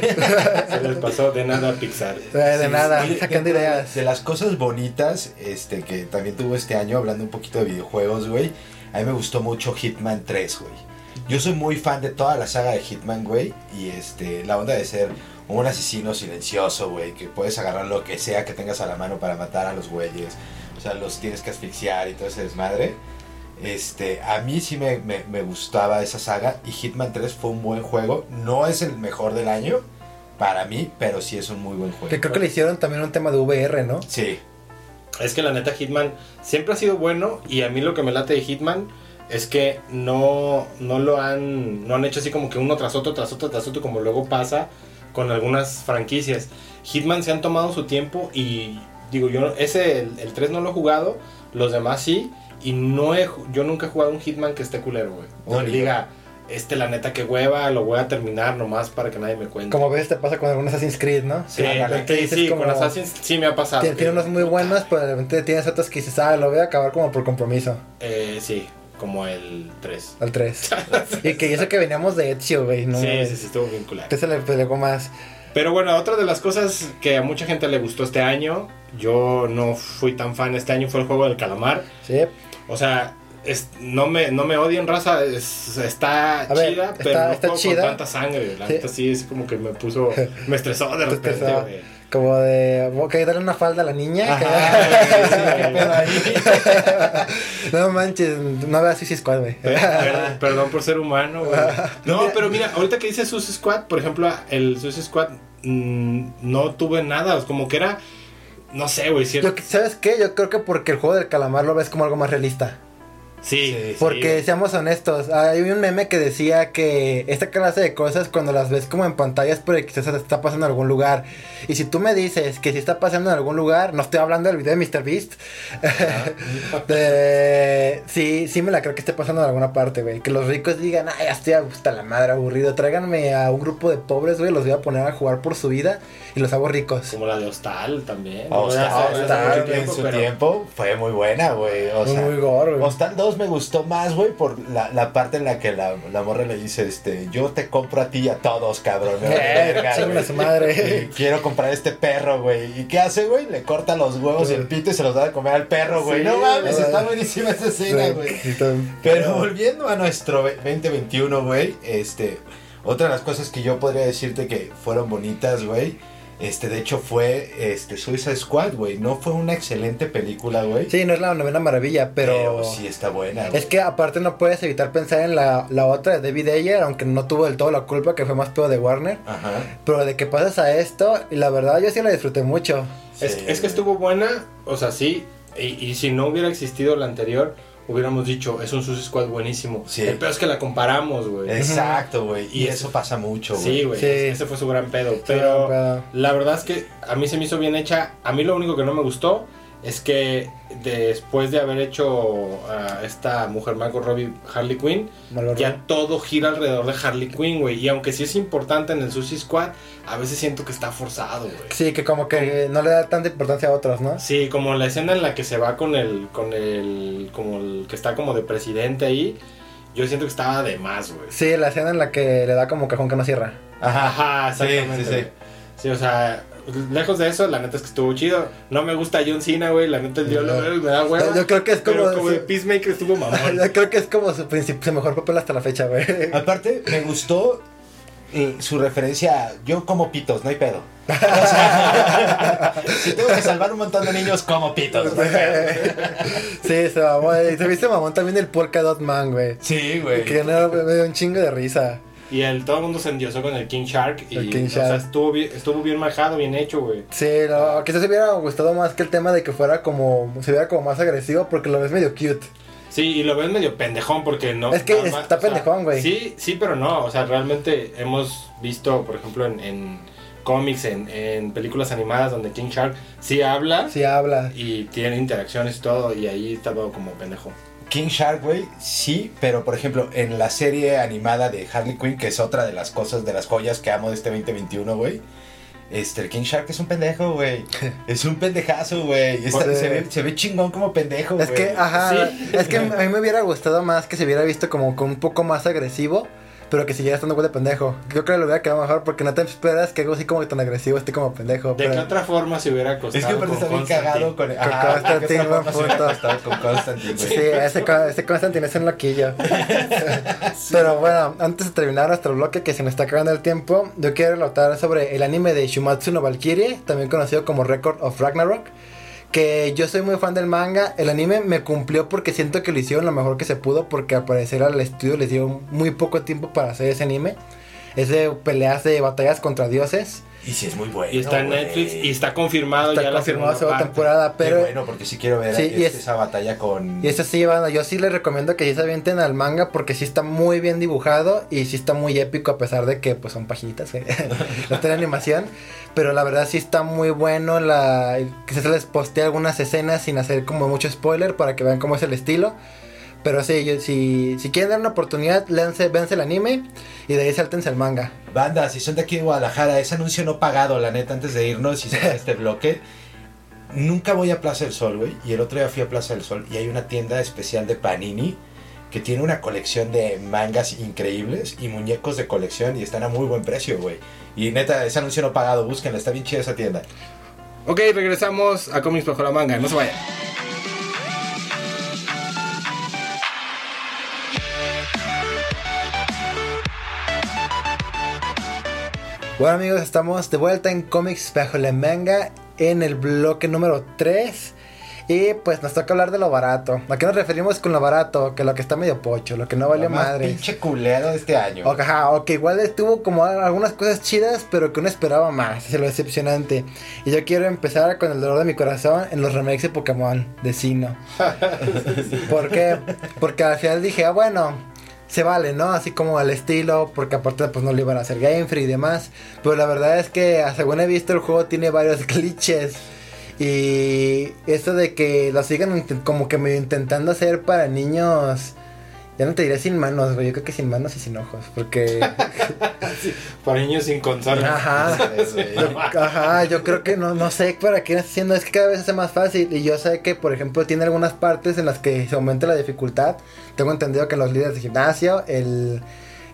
[SPEAKER 1] Se les pasó de nada a Pixar.
[SPEAKER 2] Eh, de
[SPEAKER 3] Sí,
[SPEAKER 2] nada, sacando ideas.
[SPEAKER 3] De las cosas bonitas este, que también tuvo este año, hablando un poquito de videojuegos, güey. A mí me gustó mucho Hitman 3, güey. Yo soy muy fan de toda la saga de Hitman, güey. Y este, la onda de ser un asesino silencioso, güey. Que puedes agarrar lo que sea que tengas a la mano para matar a los güeyes. O sea, los tienes que asfixiar y todo ese desmadre. Este, a mí sí me, me- me gustaba esa saga. Y Hitman 3 fue un buen juego. No es el mejor del año. Para mí, pero sí es un muy buen juego.
[SPEAKER 2] Que creo que le hicieron también un tema de VR, ¿no?
[SPEAKER 3] Sí,
[SPEAKER 1] Es que la neta Hitman siempre ha sido bueno y a mí lo que me late de Hitman es que no, no lo han, no han hecho así como que uno tras otro, tras otro, tras otro, como luego pasa con algunas franquicias. Hitman se han tomado su tiempo y digo, yo ese, el, el 3 no lo he jugado, los demás sí, y no he, yo nunca he jugado un Hitman que esté culero, güey.
[SPEAKER 3] No,
[SPEAKER 1] diga, este la neta que hueva, lo voy a terminar nomás para que nadie me cuente.
[SPEAKER 2] Como ves, te pasa con algunos Assassin's Creed, ¿no?
[SPEAKER 1] Sí,
[SPEAKER 2] Que
[SPEAKER 1] sí,
[SPEAKER 2] como-
[SPEAKER 1] con Assassin's sí me ha pasado.
[SPEAKER 2] Tiene, tiene unos muy buenos, pero de repente tienes otros que dices, ah, lo voy a acabar como por compromiso.
[SPEAKER 1] Eh, sí, como el 3.
[SPEAKER 2] Al 3. y que eso que veníamos de Ezio, güey. No,
[SPEAKER 1] sí, sí, sí, estuvo bien culero.
[SPEAKER 2] Que se le pegó más.
[SPEAKER 1] Pero bueno, otra de las cosas que a mucha gente le gustó este año, yo no fui tan fan este año, fue el juego del calamar.
[SPEAKER 2] Sí.
[SPEAKER 1] O sea, es- no, me, no me odien, raza, es- está
[SPEAKER 2] ver,
[SPEAKER 1] chida,
[SPEAKER 2] está-
[SPEAKER 1] pero no
[SPEAKER 2] está chida.
[SPEAKER 1] con tanta sangre. La
[SPEAKER 2] Sí.
[SPEAKER 1] neta sí es como que me puso, me estresó de
[SPEAKER 2] Te
[SPEAKER 1] repente, güey.
[SPEAKER 2] Como de, ok, darle una falda a la niña. que-
[SPEAKER 1] Ajá,
[SPEAKER 3] ¿Qué pedo ahí?
[SPEAKER 2] no manches, no veas Suicide Squad, güey.
[SPEAKER 1] Per- per- Perdón por ser humano, güey. No, pero mira, ahorita que dice Suicide Squad, por ejemplo, el Suicide Squad mm, no tuve nada, como que era, no sé, güey, cierto.
[SPEAKER 2] Yo- ¿Sabes qué? Yo creo que porque el juego del calamar lo ves como algo más realista.
[SPEAKER 1] Sí,
[SPEAKER 3] Sí,
[SPEAKER 1] sí,
[SPEAKER 2] Porque seamos honestos, hay un meme que decía que esta clase de cosas cuando las ves como en pantallas porque quizás está pasando en algún lugar. Y si tú me dices que si está pasando en algún lugar, no estoy hablando del video de Mr. Beast. de- sí, sí me la creo que esté pasando en alguna parte, güey. Que los ricos digan, ay, ya estoy hasta la madre aburrido. Tráiganme a un grupo de pobres, güey, los voy a poner a jugar por su vida y los hago ricos.
[SPEAKER 1] Como la de Hostal también.
[SPEAKER 3] Hostal,
[SPEAKER 2] Hostal,
[SPEAKER 3] en
[SPEAKER 1] tiempo,
[SPEAKER 3] su
[SPEAKER 1] pero-
[SPEAKER 3] tiempo fue muy buena, güey. O
[SPEAKER 2] Muy,
[SPEAKER 3] sea,
[SPEAKER 2] muy gore, güey.
[SPEAKER 3] Hostal 2 me gustó más, güey, por la, la parte en la que la, la morra le dice, este, yo te compro a ti y a todos, cabrón.
[SPEAKER 2] Eh,
[SPEAKER 3] verga,
[SPEAKER 2] su madre.
[SPEAKER 3] Quiero comprar este perro, güey. ¿Y qué hace, güey? Le corta los huevos y el pito y se los da de comer al perro, güey.
[SPEAKER 1] Sí,
[SPEAKER 3] no mames, está buenísima esa escena, güey. Pero volviendo a nuestro 2021, güey, este, otra de las cosas que yo podría decirte que fueron bonitas, güey, este, de hecho fue, este, Suicide Squad, güey, no fue una excelente película, güey,
[SPEAKER 2] Sí, no es la novena maravilla, pero...
[SPEAKER 3] sí está buena, güey.
[SPEAKER 2] Es que aparte no puedes evitar pensar en la, la otra de David Ayer, aunque no tuvo del todo la culpa, que fue más pedo de Warner.
[SPEAKER 3] Ajá.
[SPEAKER 2] Pero de que pasas a esto, y la verdad yo sí la disfruté mucho.
[SPEAKER 1] Es,
[SPEAKER 3] Sí,
[SPEAKER 1] es que estuvo buena, o sea, sí. Y, y si no hubiera existido la anterior, hubiéramos dicho, es un Suicide Squad buenísimo.
[SPEAKER 3] Sí.
[SPEAKER 1] El peor es que la comparamos, güey.
[SPEAKER 3] Exacto, güey. Y
[SPEAKER 1] Y
[SPEAKER 3] eso pasa mucho, güey.
[SPEAKER 1] Sí, güey.
[SPEAKER 2] Sí.
[SPEAKER 1] Ese fue su gran pedo. Pero la verdad es que a mí se me hizo bien hecha. A mí lo único que no me gustó es que después de haber hecho a esta mujer Margot Robbie Harley Quinn, ya todo gira alrededor de Harley Quinn, güey. Y aunque sí es importante en el Suicide Squad, a veces siento que está forzado, güey.
[SPEAKER 2] Sí, que como que no le da tanta importancia a otros, ¿no?
[SPEAKER 1] Sí, como la escena en la que se va con el, con el, como el que está como de presidente ahí, yo siento que estaba de más, güey.
[SPEAKER 2] Sí, la escena en la que le da como cajón que no cierra.
[SPEAKER 3] Ajá.
[SPEAKER 1] Ajá,
[SPEAKER 3] Sí,
[SPEAKER 1] exactamente.
[SPEAKER 3] sí, sí.
[SPEAKER 1] Sí, o sea, lejos de eso, la neta es que estuvo chido. No me gusta John Cena, güey. La neta el diablo
[SPEAKER 2] No.
[SPEAKER 1] me da hueva.
[SPEAKER 2] Yo creo que es como-
[SPEAKER 1] Pero como de
[SPEAKER 2] sí.
[SPEAKER 1] Peacemaker estuvo mamón.
[SPEAKER 2] Yo creo que es como su, su mejor papel hasta la fecha, güey.
[SPEAKER 3] Aparte, me gustó eh, su referencia. a, Yo como pitos, no hay pedo. O sea, si tengo que salvar un montón de niños, como pitos. no hay pedo.
[SPEAKER 2] sí, se mamó. Y se viste mamón también el Polka Dot Man, güey.
[SPEAKER 3] Sí, güey.
[SPEAKER 2] Que no, me dio un chingo de risa.
[SPEAKER 1] Y el, todo el mundo se endiosó con el King Shark. Y,
[SPEAKER 2] El King
[SPEAKER 1] o sea, estuvo bien, estuvo bien manejado, bien hecho, güey.
[SPEAKER 2] Sí, no, quizás se hubiera gustado más que el tema de que fuera como, se viera como más agresivo porque lo ves medio cute.
[SPEAKER 1] Sí, y lo ves medio pendejón porque no...
[SPEAKER 2] Es que
[SPEAKER 1] más,
[SPEAKER 2] está pendejón, güey.
[SPEAKER 1] Sí, sí, pero no. O sea, realmente hemos visto, por ejemplo, en, en cómics, en, en películas animadas donde King Shark sí habla
[SPEAKER 2] Sí habla.
[SPEAKER 1] y tiene interacciones y todo, y ahí estaba como pendejo.
[SPEAKER 3] King Shark, güey, sí, pero por ejemplo, en la serie animada de Harley Quinn, que es otra de las cosas, de las joyas que amo de este 2021, güey. Este, el King Shark es un pendejo, güey. Es un pendejazo, güey. Se, ve, se ve chingón como pendejo, güey.
[SPEAKER 2] Es que, ajá,
[SPEAKER 1] Sí.
[SPEAKER 2] es que a mí me hubiera gustado más que se hubiera visto como con un poco más agresivo, pero que siguiera estando igual de pendejo. Yo creo que lo hubiera quedado mejor porque no te esperas que algo así como tan agresivo esté como pendejo.
[SPEAKER 1] ¿De
[SPEAKER 2] pero-
[SPEAKER 1] qué otra forma se hubiera costado?
[SPEAKER 3] Es que aparte está bien cagado con,
[SPEAKER 2] Con
[SPEAKER 3] ajá,
[SPEAKER 2] Constantine,
[SPEAKER 3] ¿qué otra
[SPEAKER 2] buen
[SPEAKER 3] forma se hubiera
[SPEAKER 2] punto.
[SPEAKER 3] costado con Constantine?
[SPEAKER 2] Sí, ese, ese Constantine es un loquillo. Pero bueno, antes de terminar nuestro bloque, que se nos está acabando el tiempo, yo quiero relatar sobre el anime de Shumatsu no Valkyrie, también conocido como Record of Ragnarok. Que yo soy muy fan del manga. El anime me cumplió porque siento que lo hicieron lo mejor que se pudo. Porque al parecer al estudio les dio muy poco tiempo para hacer ese anime. Es de peleas de batallas contra dioses.
[SPEAKER 3] Y sí es muy bueno,
[SPEAKER 1] Y está en. Netflix y está confirmado
[SPEAKER 2] Está
[SPEAKER 1] ya la
[SPEAKER 2] confirmada
[SPEAKER 1] segunda
[SPEAKER 2] segunda
[SPEAKER 1] parte.
[SPEAKER 2] temporada.
[SPEAKER 3] Qué
[SPEAKER 2] Pero
[SPEAKER 3] bueno, porque sí quiero ver
[SPEAKER 2] Sí, y
[SPEAKER 3] este,
[SPEAKER 2] es-
[SPEAKER 3] esa batalla con...
[SPEAKER 2] Y eso sí, banda, yo sí les recomiendo que sí se avienten al manga porque sí está muy bien dibujado y sí está muy épico a pesar de que pues son paginitas, güey. no tiene animación, pero la verdad sí está muy bueno la que se les postea algunas escenas sin hacer como mucho spoiler para que vean cómo es el estilo. Pero sí, yo, si, si quieren dar una oportunidad, léanse, véanse el anime y de ahí sáltense el manga.
[SPEAKER 3] Banda, si son de aquí de Guadalajara, ese anuncio no pagado, la neta, antes de irnos y cerrar este bloque. Nunca voy a Plaza del Sol, güey. Y el otro día fui a Plaza del Sol y hay una tienda especial de Panini que tiene una colección de mangas increíbles y muñecos de colección y están a muy buen precio, güey. Y neta, ese anuncio no pagado, búsquenla, está bien chida esa tienda.
[SPEAKER 1] Ok, regresamos a Comics Bajo la Manga. No se vayan.
[SPEAKER 2] Bueno amigos, estamos de vuelta en Comics Bajo la Manga en el bloque número 3 y pues nos toca hablar de lo barato. ¿A qué nos referimos con lo barato? Que lo que está medio pocho, lo que no valió madre.
[SPEAKER 3] pinche culero de este año.
[SPEAKER 2] O, ajá, o que igual estuvo como algunas cosas chidas, pero que uno esperaba más, es lo decepcionante. Y yo quiero empezar con el dolor de mi corazón en los remakes de Pokémon de Sino. ¿Por qué? Porque al final dije, ah, bueno, se vale, ¿no? Así como al estilo, porque aparte pues no le iban a hacer Game y demás. Pero la verdad es que, según he visto, el juego tiene varios glitches. Y esto de que lo sigan como que medio intentando hacer para niños... Ya no te diré sin manos, güey. Yo creo que sin manos y sin ojos. Porque...
[SPEAKER 1] Para niños sin consola.
[SPEAKER 2] Ajá. Yo, ajá, yo creo que no, no sé para qué está haciendo, es que cada vez hace más fácil y yo sé que por ejemplo tiene algunas partes en las que se aumenta la dificultad. Tengo entendido que los líderes de gimnasio, el,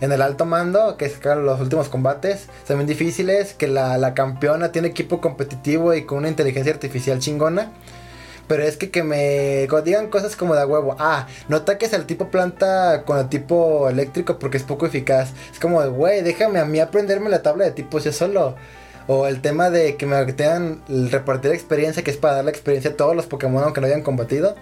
[SPEAKER 2] en el alto mando, que es claro, los últimos combates, son bien difíciles, que la, la campeona tiene equipo competitivo y con una inteligencia artificial chingona. Pero es que que me digan cosas como de huevo. Ah, no ataques al tipo planta con el tipo eléctrico porque es poco eficaz. Es como de, güey, déjame a mí aprenderme la tabla de tipos yo solo. O el tema de que me tengan repartir experiencia, que es para dar la experiencia a todos los Pokémon aunque no hayan combatido.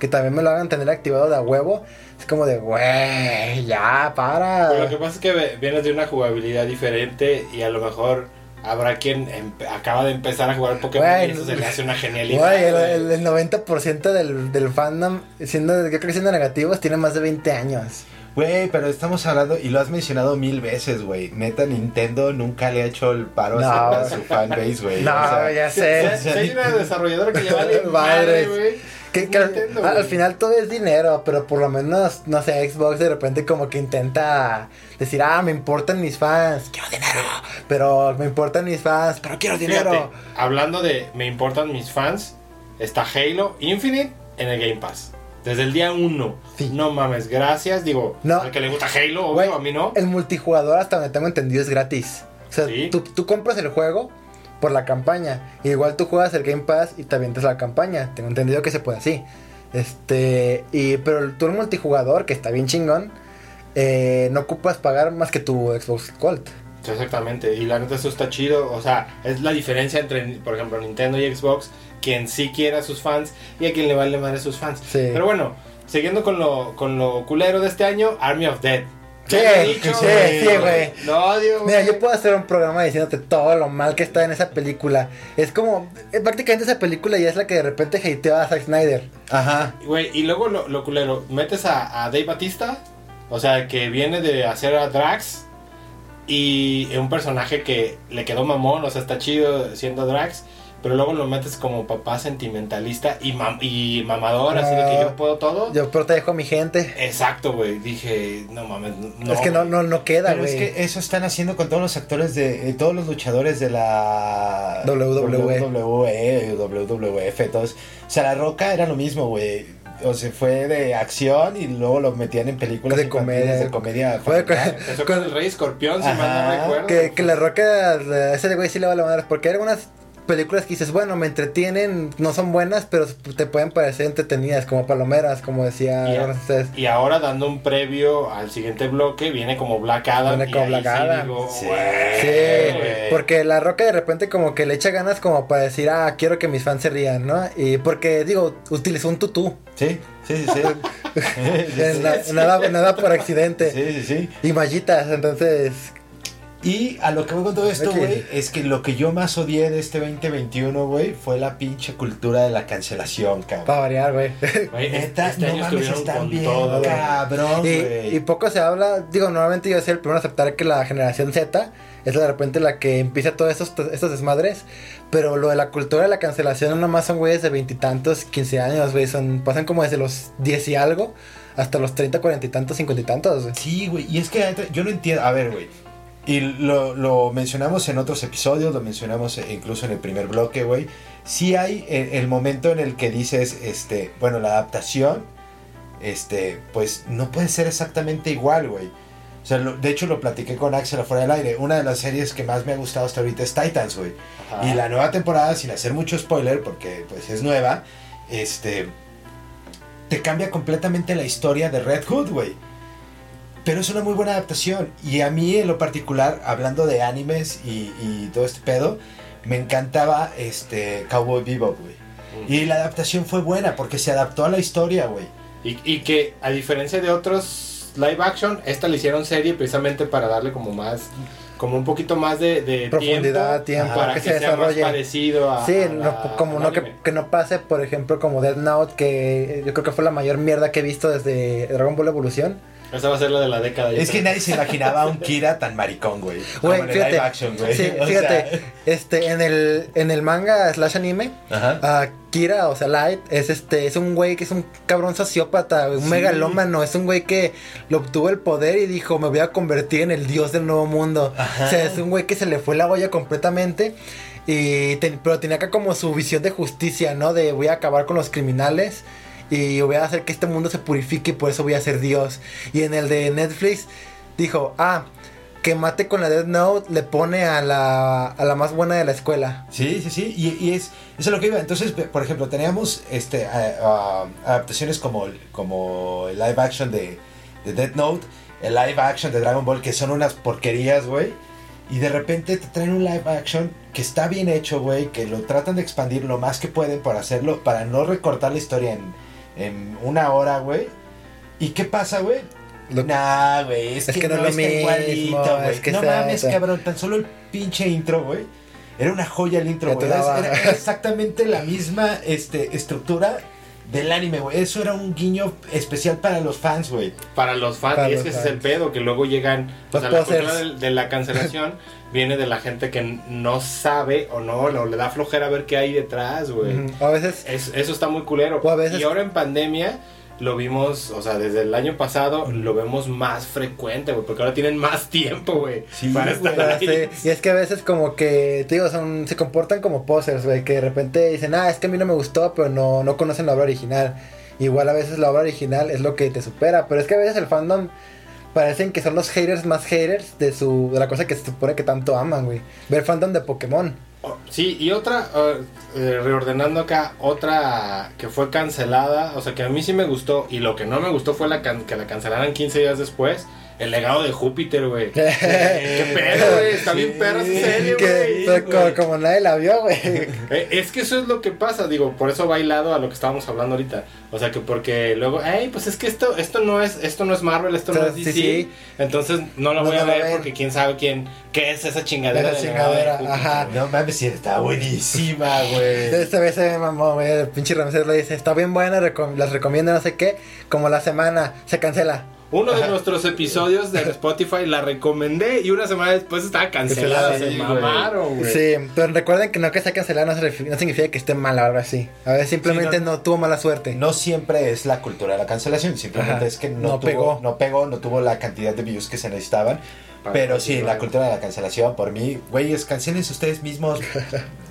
[SPEAKER 2] Que también me lo hagan tener activado de a huevo. Es como de, güey, ya, para.
[SPEAKER 1] Pero lo que pasa es que vienes de una jugabilidad diferente y a lo mejor Habrá quien acaba de empezar a jugar Pokémon y eso se le hace una genialidad.
[SPEAKER 2] Güey. el- el 90% del, del fandom, siendo, yo creo que siendo negativos, tiene más de 20 años.
[SPEAKER 3] Güey, pero estamos hablando, y lo has mencionado mil veces, güey. Neta, Nintendo nunca le ha hecho el paro
[SPEAKER 2] No.
[SPEAKER 3] a su fanbase, güey.
[SPEAKER 2] No,
[SPEAKER 3] O sea,
[SPEAKER 2] ya sé.
[SPEAKER 1] Si hay una desarrolladora que le vale madre, güey.
[SPEAKER 2] Que, que al,
[SPEAKER 1] Nintendo,
[SPEAKER 2] al
[SPEAKER 1] güey.
[SPEAKER 2] final todo es dinero, pero por lo menos, no sé, Xbox de repente como que intenta decir, ah, me importan mis fans, quiero dinero, pero me importan mis fans, pero quiero dinero.
[SPEAKER 1] Fíjate, hablando de me importan mis fans, está Halo Infinite en el Game Pass. Desde el día 1.
[SPEAKER 2] Sí.
[SPEAKER 1] No mames, gracias. Digo,
[SPEAKER 2] No.
[SPEAKER 1] al que le gusta Halo, obvio,
[SPEAKER 2] Güey,
[SPEAKER 1] a mí no.
[SPEAKER 2] El multijugador, hasta donde tengo entendido, es gratis. O sea,
[SPEAKER 1] Sí.
[SPEAKER 2] tú, tú compras el juego por la campaña. y igual tú juegas el Game Pass y te avientas la campaña. Tengo entendido que se puede así. Este, y, pero el multijugador, que está bien chingón, eh, no ocupas pagar más que tu Xbox Gold.
[SPEAKER 1] Sí, Exactamente, y la neta eso está chido, o sea, es la diferencia entre, por ejemplo, Nintendo y Xbox, quien sí quiere a sus fans y a quien le vale madre a sus fans.
[SPEAKER 2] Sí.
[SPEAKER 1] Pero bueno, siguiendo con lo, con lo culero de este año, Army of Dead.
[SPEAKER 2] Sí,
[SPEAKER 1] dicho, güey.
[SPEAKER 2] sí, güey.
[SPEAKER 1] Lo odio,
[SPEAKER 2] Mira,
[SPEAKER 1] güey.
[SPEAKER 2] yo puedo hacer un programa diciéndote todo lo mal que está en esa película. Es como, eh, prácticamente esa película ya es la que de repente hateó a Zack Snyder.
[SPEAKER 3] Ajá.
[SPEAKER 1] Güey, y luego lo, lo culero, metes a, a Dave Batista, o sea, que viene de hacer a Drax, y un personaje que le quedó mamón, o sea, está chido siendo Drax, pero luego lo metes como papá sentimentalista y, mam- y mamador, así de que
[SPEAKER 2] Ah,
[SPEAKER 1] yo puedo todo.
[SPEAKER 2] Yo protejo a mi gente.
[SPEAKER 1] Exacto, güey, dije, no mames, no.
[SPEAKER 2] es que no,
[SPEAKER 1] güey.
[SPEAKER 2] no, no queda,
[SPEAKER 3] Pero es
[SPEAKER 2] güey.
[SPEAKER 3] que eso están haciendo con todos los actores de. eh, todos los luchadores de la.
[SPEAKER 2] WWE.
[SPEAKER 3] WWE, WWF, todos. O sea, La Roca era lo mismo, güey. O sea, fue de acción y luego lo metían en películas
[SPEAKER 2] De comedia.
[SPEAKER 3] de comedia.
[SPEAKER 2] Fue.
[SPEAKER 1] Empezó con el Rey Escorpión, si mal no recuerdo.
[SPEAKER 2] Que, que la roca, la- ese güey sí le vale madre. Porque hay algunas películas que dices, bueno, me entretienen, no son buenas, pero te pueden parecer entretenidas, como palomeras, como decía
[SPEAKER 1] Y, ahora dando un previo al siguiente bloque, viene como Black Adam.
[SPEAKER 2] Viene como Black
[SPEAKER 1] sí
[SPEAKER 2] Adam.
[SPEAKER 1] digo,
[SPEAKER 3] Sí.
[SPEAKER 1] güey,
[SPEAKER 2] Sí,
[SPEAKER 1] güey.
[SPEAKER 2] porque la roca de repente como que le echa ganas como para decir, ah, quiero que mis fans se rían, ¿no? Y porque, digo, utilizó un tutú.
[SPEAKER 3] Sí, sí, sí. sí.
[SPEAKER 2] En na- nada, nada por accidente.
[SPEAKER 3] Sí, sí, sí.
[SPEAKER 2] Y mallitas, entonces...
[SPEAKER 3] Y a lo que voy con todo esto, güey, es que lo que yo más odié de este 2021, güey, fue la pinche cultura de la cancelación, cabrón.
[SPEAKER 2] Para variar, güey.
[SPEAKER 3] Neta,
[SPEAKER 1] este
[SPEAKER 3] no mames, están
[SPEAKER 1] con
[SPEAKER 3] bien
[SPEAKER 1] todo.
[SPEAKER 3] cabrón, güey.
[SPEAKER 2] y poco se habla, digo, normalmente yo soy el primero a aceptar que la generación Z es de repente la que empieza todos estos, estos desmadres, pero lo de la cultura de la cancelación no nomás son güeyes de veintitantos, quince años, güey, son, pasan como desde los 10 y algo hasta los 30, cuarenta y tantos, cincuenta y tantos, güey.
[SPEAKER 3] Sí, güey, y es que yo no entiendo, a ver, güey, y lo, lo mencionamos en otros episodios, lo mencionamos incluso en el primer bloque, güey, sí hay el, momento en el que dices, este, bueno, la adaptación, este, pues no puede ser exactamente igual, güey. O sea, lo- de hecho lo platiqué con Axel afuera del aire. Una de las series que más me ha gustado hasta ahorita es Titans, güey. Y la nueva temporada, sin hacer mucho spoiler, porque pues es nueva, este te cambia completamente la historia de Red Hood, güey. Pero es una muy buena adaptación. Y a mí, en lo particular, hablando de animes y, y todo este pedo, me encantaba este Cowboy Bebop, güey. Y la adaptación fue buena porque se adaptó a la historia, güey.
[SPEAKER 1] Y, y que a diferencia de otros live action, esta le hicieron serie precisamente para darle como más, como un poquito más de, de
[SPEAKER 2] Profundidad, tiempo,
[SPEAKER 1] para
[SPEAKER 2] que
[SPEAKER 1] que,
[SPEAKER 2] se
[SPEAKER 1] sea más
[SPEAKER 2] desarrolle.
[SPEAKER 1] parecido a,
[SPEAKER 2] Sí,
[SPEAKER 1] a
[SPEAKER 2] no,
[SPEAKER 1] la-
[SPEAKER 2] como no que, que no pase, por ejemplo, como Death Note, que yo creo que fue la mayor mierda que he visto desde Dragon Ball Evolución.
[SPEAKER 1] Esa va a ser la de la década.
[SPEAKER 3] Es que nadie se imaginaba a un Kira tan maricón, güey. Como
[SPEAKER 2] Güey,
[SPEAKER 3] en el
[SPEAKER 2] fíjate,
[SPEAKER 3] live action, güey.
[SPEAKER 2] sí,
[SPEAKER 3] O
[SPEAKER 2] fíjate,
[SPEAKER 3] sea,
[SPEAKER 2] este, en el, en el manga slash anime,
[SPEAKER 3] Ajá.
[SPEAKER 2] Ah, Kira, o sea, Light, es este, es un güey que es un cabrón sociópata, un
[SPEAKER 3] Sí.
[SPEAKER 2] megalómano, es un güey que lo obtuvo el poder y dijo, me voy a convertir en el dios del nuevo mundo.
[SPEAKER 3] Ajá.
[SPEAKER 2] O sea, es un güey que se le fue la olla completamente. Y ten- pero tenía acá como su visión de justicia, ¿no? De voy a acabar con los criminales y voy a hacer que este mundo se purifique y por eso voy a ser Dios. Y en el de Netflix dijo, ah, que mate con la Death Note le pone a la, a la más buena de la escuela.
[SPEAKER 3] Sí, sí, sí, y, es, eso es lo que iba. Entonces, por ejemplo, teníamos este, adaptaciones como, como el live action de, de Death Note, el live action de Dragon Ball, que son unas porquerías, güey. Y de repente te traen un live action que está bien hecho, güey, que lo tratan de expandir lo más que pueden para hacerlo, para no recortar la historia en, en una hora, güey. ¿Y qué pasa, güey?
[SPEAKER 2] Lo-
[SPEAKER 3] Nah, güey, es,
[SPEAKER 2] Es
[SPEAKER 3] que,
[SPEAKER 2] que no lo
[SPEAKER 3] está
[SPEAKER 2] mismo,
[SPEAKER 3] igualito, güey.
[SPEAKER 2] es que
[SPEAKER 3] no
[SPEAKER 2] está-
[SPEAKER 3] mames, cabrón, tan solo el pinche intro, güey. Era una joya el intro, güey. Era,
[SPEAKER 2] daba.
[SPEAKER 3] era- era exactamente la misma este, estructura del anime, güey. Eso era un guiño especial para los fans, güey.
[SPEAKER 1] Para los fans,
[SPEAKER 2] Para
[SPEAKER 1] y es que ese es el pedo, que luego llegan. O
[SPEAKER 2] Los
[SPEAKER 1] sea, la cultura de, la cancelación viene de la gente que no sabe o no, o le da flojera ver qué hay detrás, güey.
[SPEAKER 2] A veces,
[SPEAKER 1] Es- eso está muy culero.
[SPEAKER 2] O a veces-
[SPEAKER 1] Y ahora en pandemia lo vimos, o sea, desde el año pasado lo vemos más frecuente, güey, porque ahora tienen más tiempo, güey,
[SPEAKER 3] Sí,
[SPEAKER 1] para estar
[SPEAKER 2] Ah,
[SPEAKER 1] ahí.
[SPEAKER 2] sí, Y es que a veces como que, te digo, son, se comportan como posers, güey, que de repente dicen, ah, es que a mí no me gustó, pero no, no conocen la obra original. Igual a veces la obra original es lo que te supera, pero es que a veces el fandom parecen que son los haters más haters de su de la cosa que se supone que tanto aman, güey. Ver fandom de Pokémon.
[SPEAKER 1] Oh, Sí, y otra, eh, reordenando acá, otra que fue cancelada, o sea, que a mí sí me gustó, y lo que no me gustó fue la que la cancelaran 15 días después. El legado de Júpiter, güey. ¿Qué pedo, güey? Está bien perra esa serie, güey.
[SPEAKER 2] como, como nadie la vio, güey.
[SPEAKER 1] Eh, Es que eso es lo que pasa, digo, por eso va hilado a lo que estábamos hablando ahorita. O sea que porque luego, ay, pues es que esto, esto no es, esto no es Marvel, esto
[SPEAKER 2] O sea,
[SPEAKER 1] no es DC.
[SPEAKER 2] sí.
[SPEAKER 1] Entonces no la
[SPEAKER 2] No,
[SPEAKER 1] voy a ver porque quién sabe quién, qué es esa chingadera.
[SPEAKER 2] Esa
[SPEAKER 1] de
[SPEAKER 2] chingadera, ajá.
[SPEAKER 3] No mames, sí, está buenísima, güey.
[SPEAKER 2] Esta vez se me mamó, güey. El pinche Ramsés le dice, está bien buena, recom- las recomiendo, no sé qué. Como la semana, se cancela.
[SPEAKER 1] Uno de nuestros episodios de Spotify la recomendé y una semana después estaba cancelada. Se
[SPEAKER 3] sí, güey.
[SPEAKER 1] mamaron, güey.
[SPEAKER 2] Sí, pero recuerden que no que sea cancelada no, se significa que esté mala ahora sí. A ver, simplemente
[SPEAKER 3] Sí,
[SPEAKER 2] no, tuvo mala suerte.
[SPEAKER 3] No siempre es la cultura de la cancelación, simplemente
[SPEAKER 2] Ajá.
[SPEAKER 3] es que no,
[SPEAKER 2] No
[SPEAKER 3] tuvo,
[SPEAKER 2] pegó.
[SPEAKER 3] no pegó, no tuvo la cantidad de views que se necesitaban. Pero sí, la cultura de la cancelación, por mí, güeyes, cancelense ustedes mismos.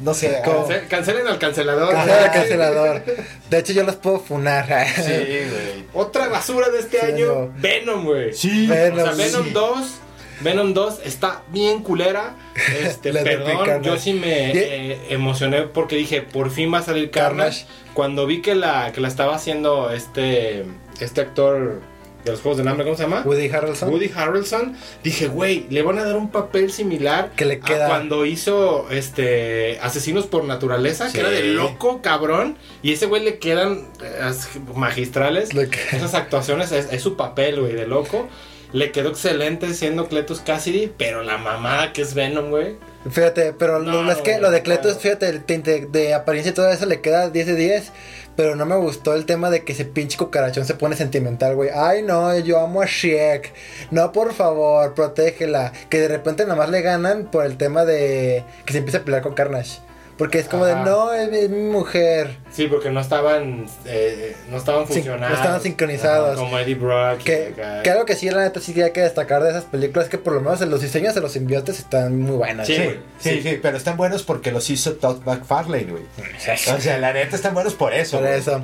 [SPEAKER 3] No sé.
[SPEAKER 2] ¿Cómo?
[SPEAKER 1] Cance- Cancelen al cancelador.
[SPEAKER 2] Cancela
[SPEAKER 1] güey.
[SPEAKER 2] al cancelador. De hecho, yo los puedo funar.
[SPEAKER 3] Sí, güey.
[SPEAKER 1] Otra basura de este
[SPEAKER 2] Sí,
[SPEAKER 1] año,
[SPEAKER 2] no.
[SPEAKER 1] Venom, güey.
[SPEAKER 3] Sí,
[SPEAKER 2] Venom,
[SPEAKER 1] O sea,
[SPEAKER 2] sí.
[SPEAKER 1] Venom 2, Venom 2 está bien culera. Este, perdón, yo sí me eh, emocioné porque dije, por fin va a salir Carnage.
[SPEAKER 2] Carnage.
[SPEAKER 1] Cuando vi que la, que la estaba haciendo este, este actor de los Juegos del Hambre, ¿cómo se llama?
[SPEAKER 2] Woody Harrelson.
[SPEAKER 1] Woody Harrelson, dije, güey, le van a dar un papel similar
[SPEAKER 2] Que le queda-
[SPEAKER 1] a cuando hizo este Asesinos por Naturaleza,
[SPEAKER 3] Sí.
[SPEAKER 1] que era de loco, cabrón, y ese güey le quedan eh, magistrales.
[SPEAKER 2] Le que-
[SPEAKER 1] Esas actuaciones es, es su papel, güey, de loco. Le quedó excelente siendo Cletus Cassidy, pero la mamada que es Venom, güey.
[SPEAKER 2] Fíjate, pero lo,
[SPEAKER 1] No,
[SPEAKER 2] es que lo de Cletus, fíjate, el tinte de apariencia y todo eso le queda 10 de 10. Pero no me gustó el tema de que ese pinche cucarachón se pone sentimental, güey. Ay, no, yo amo a Shrek. No, por favor, protégela. Que de repente nada más le ganan por el tema de que se empieza a pelear con Carnage. Porque es como
[SPEAKER 1] Ajá.
[SPEAKER 2] de, no, es, es mi mujer.
[SPEAKER 1] Sí, porque no estaban, eh, no estaban
[SPEAKER 2] Sin-
[SPEAKER 1] funcionando.
[SPEAKER 2] no estaban sincronizados.
[SPEAKER 1] Como Eddie Brock.
[SPEAKER 2] Que, que algo que sí, la neta, sí hay que destacar de esas películas es que por lo menos los diseños de los simbiotes están muy buenos.
[SPEAKER 1] Sí,
[SPEAKER 3] Sí,
[SPEAKER 1] güey.
[SPEAKER 3] sí, sí, pero están buenos porque los hizo Todd McFarlane, güey. O sea, la neta están buenos por eso.
[SPEAKER 2] Por eso.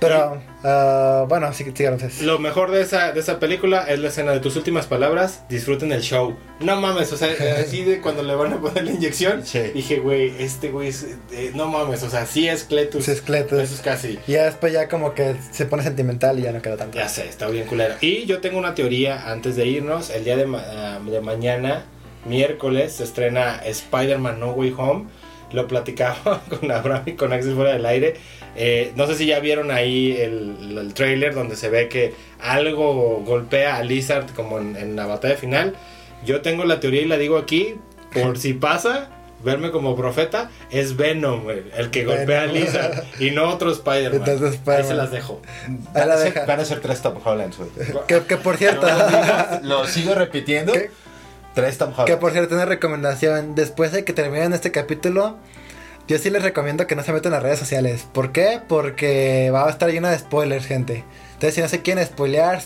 [SPEAKER 2] Pero, ah, bueno, sí, sí, entonces.
[SPEAKER 1] Lo mejor de esa, de esa película es la escena de tus últimas palabras. Disfruten el show. No mames, o sea, así de cuando le van a poner la inyección.
[SPEAKER 3] Sí.
[SPEAKER 1] Dije, güey, este güey, es- eh, no mames, o sea, sí es Cletus.
[SPEAKER 2] Sí es Cletus.
[SPEAKER 1] Eso es casi.
[SPEAKER 2] Y ya después ya como que se pone sentimental y ya no queda tanto.
[SPEAKER 1] Ya sé, está bien culero. Y yo tengo una teoría antes de irnos. El día de, ma- ah, de mañana, miércoles, se estrena Spider-Man No Way Home. Lo platicaba con Abraham y con Axel fuera del aire. Eh, no sé si ya vieron ahí el, el trailer donde se ve que algo golpea a Lizard como en, en la batalla final. Yo tengo la teoría y la digo aquí, por si pasa, verme como profeta, es Venom, güey, el que golpea a. Lizard y no otro Spider-Man.
[SPEAKER 2] Entonces,
[SPEAKER 1] Ahí se las dejo.
[SPEAKER 2] Ahí
[SPEAKER 3] Van
[SPEAKER 2] la
[SPEAKER 3] a, ser,
[SPEAKER 2] deja.
[SPEAKER 3] van a ser tres Tom Hollands, güey.
[SPEAKER 2] Que, que por cierto,
[SPEAKER 3] Lo sigo repitiendo.
[SPEAKER 2] ¿Qué?
[SPEAKER 3] Tres Tom Hollands.
[SPEAKER 2] que por cierto, una recomendación. Después de que terminen este capítulo, yo sí les recomiendo que no se metan a redes sociales. ¿Por qué? Porque va a estar lleno de spoilers, gente. Entonces, si no se quieren spoilear,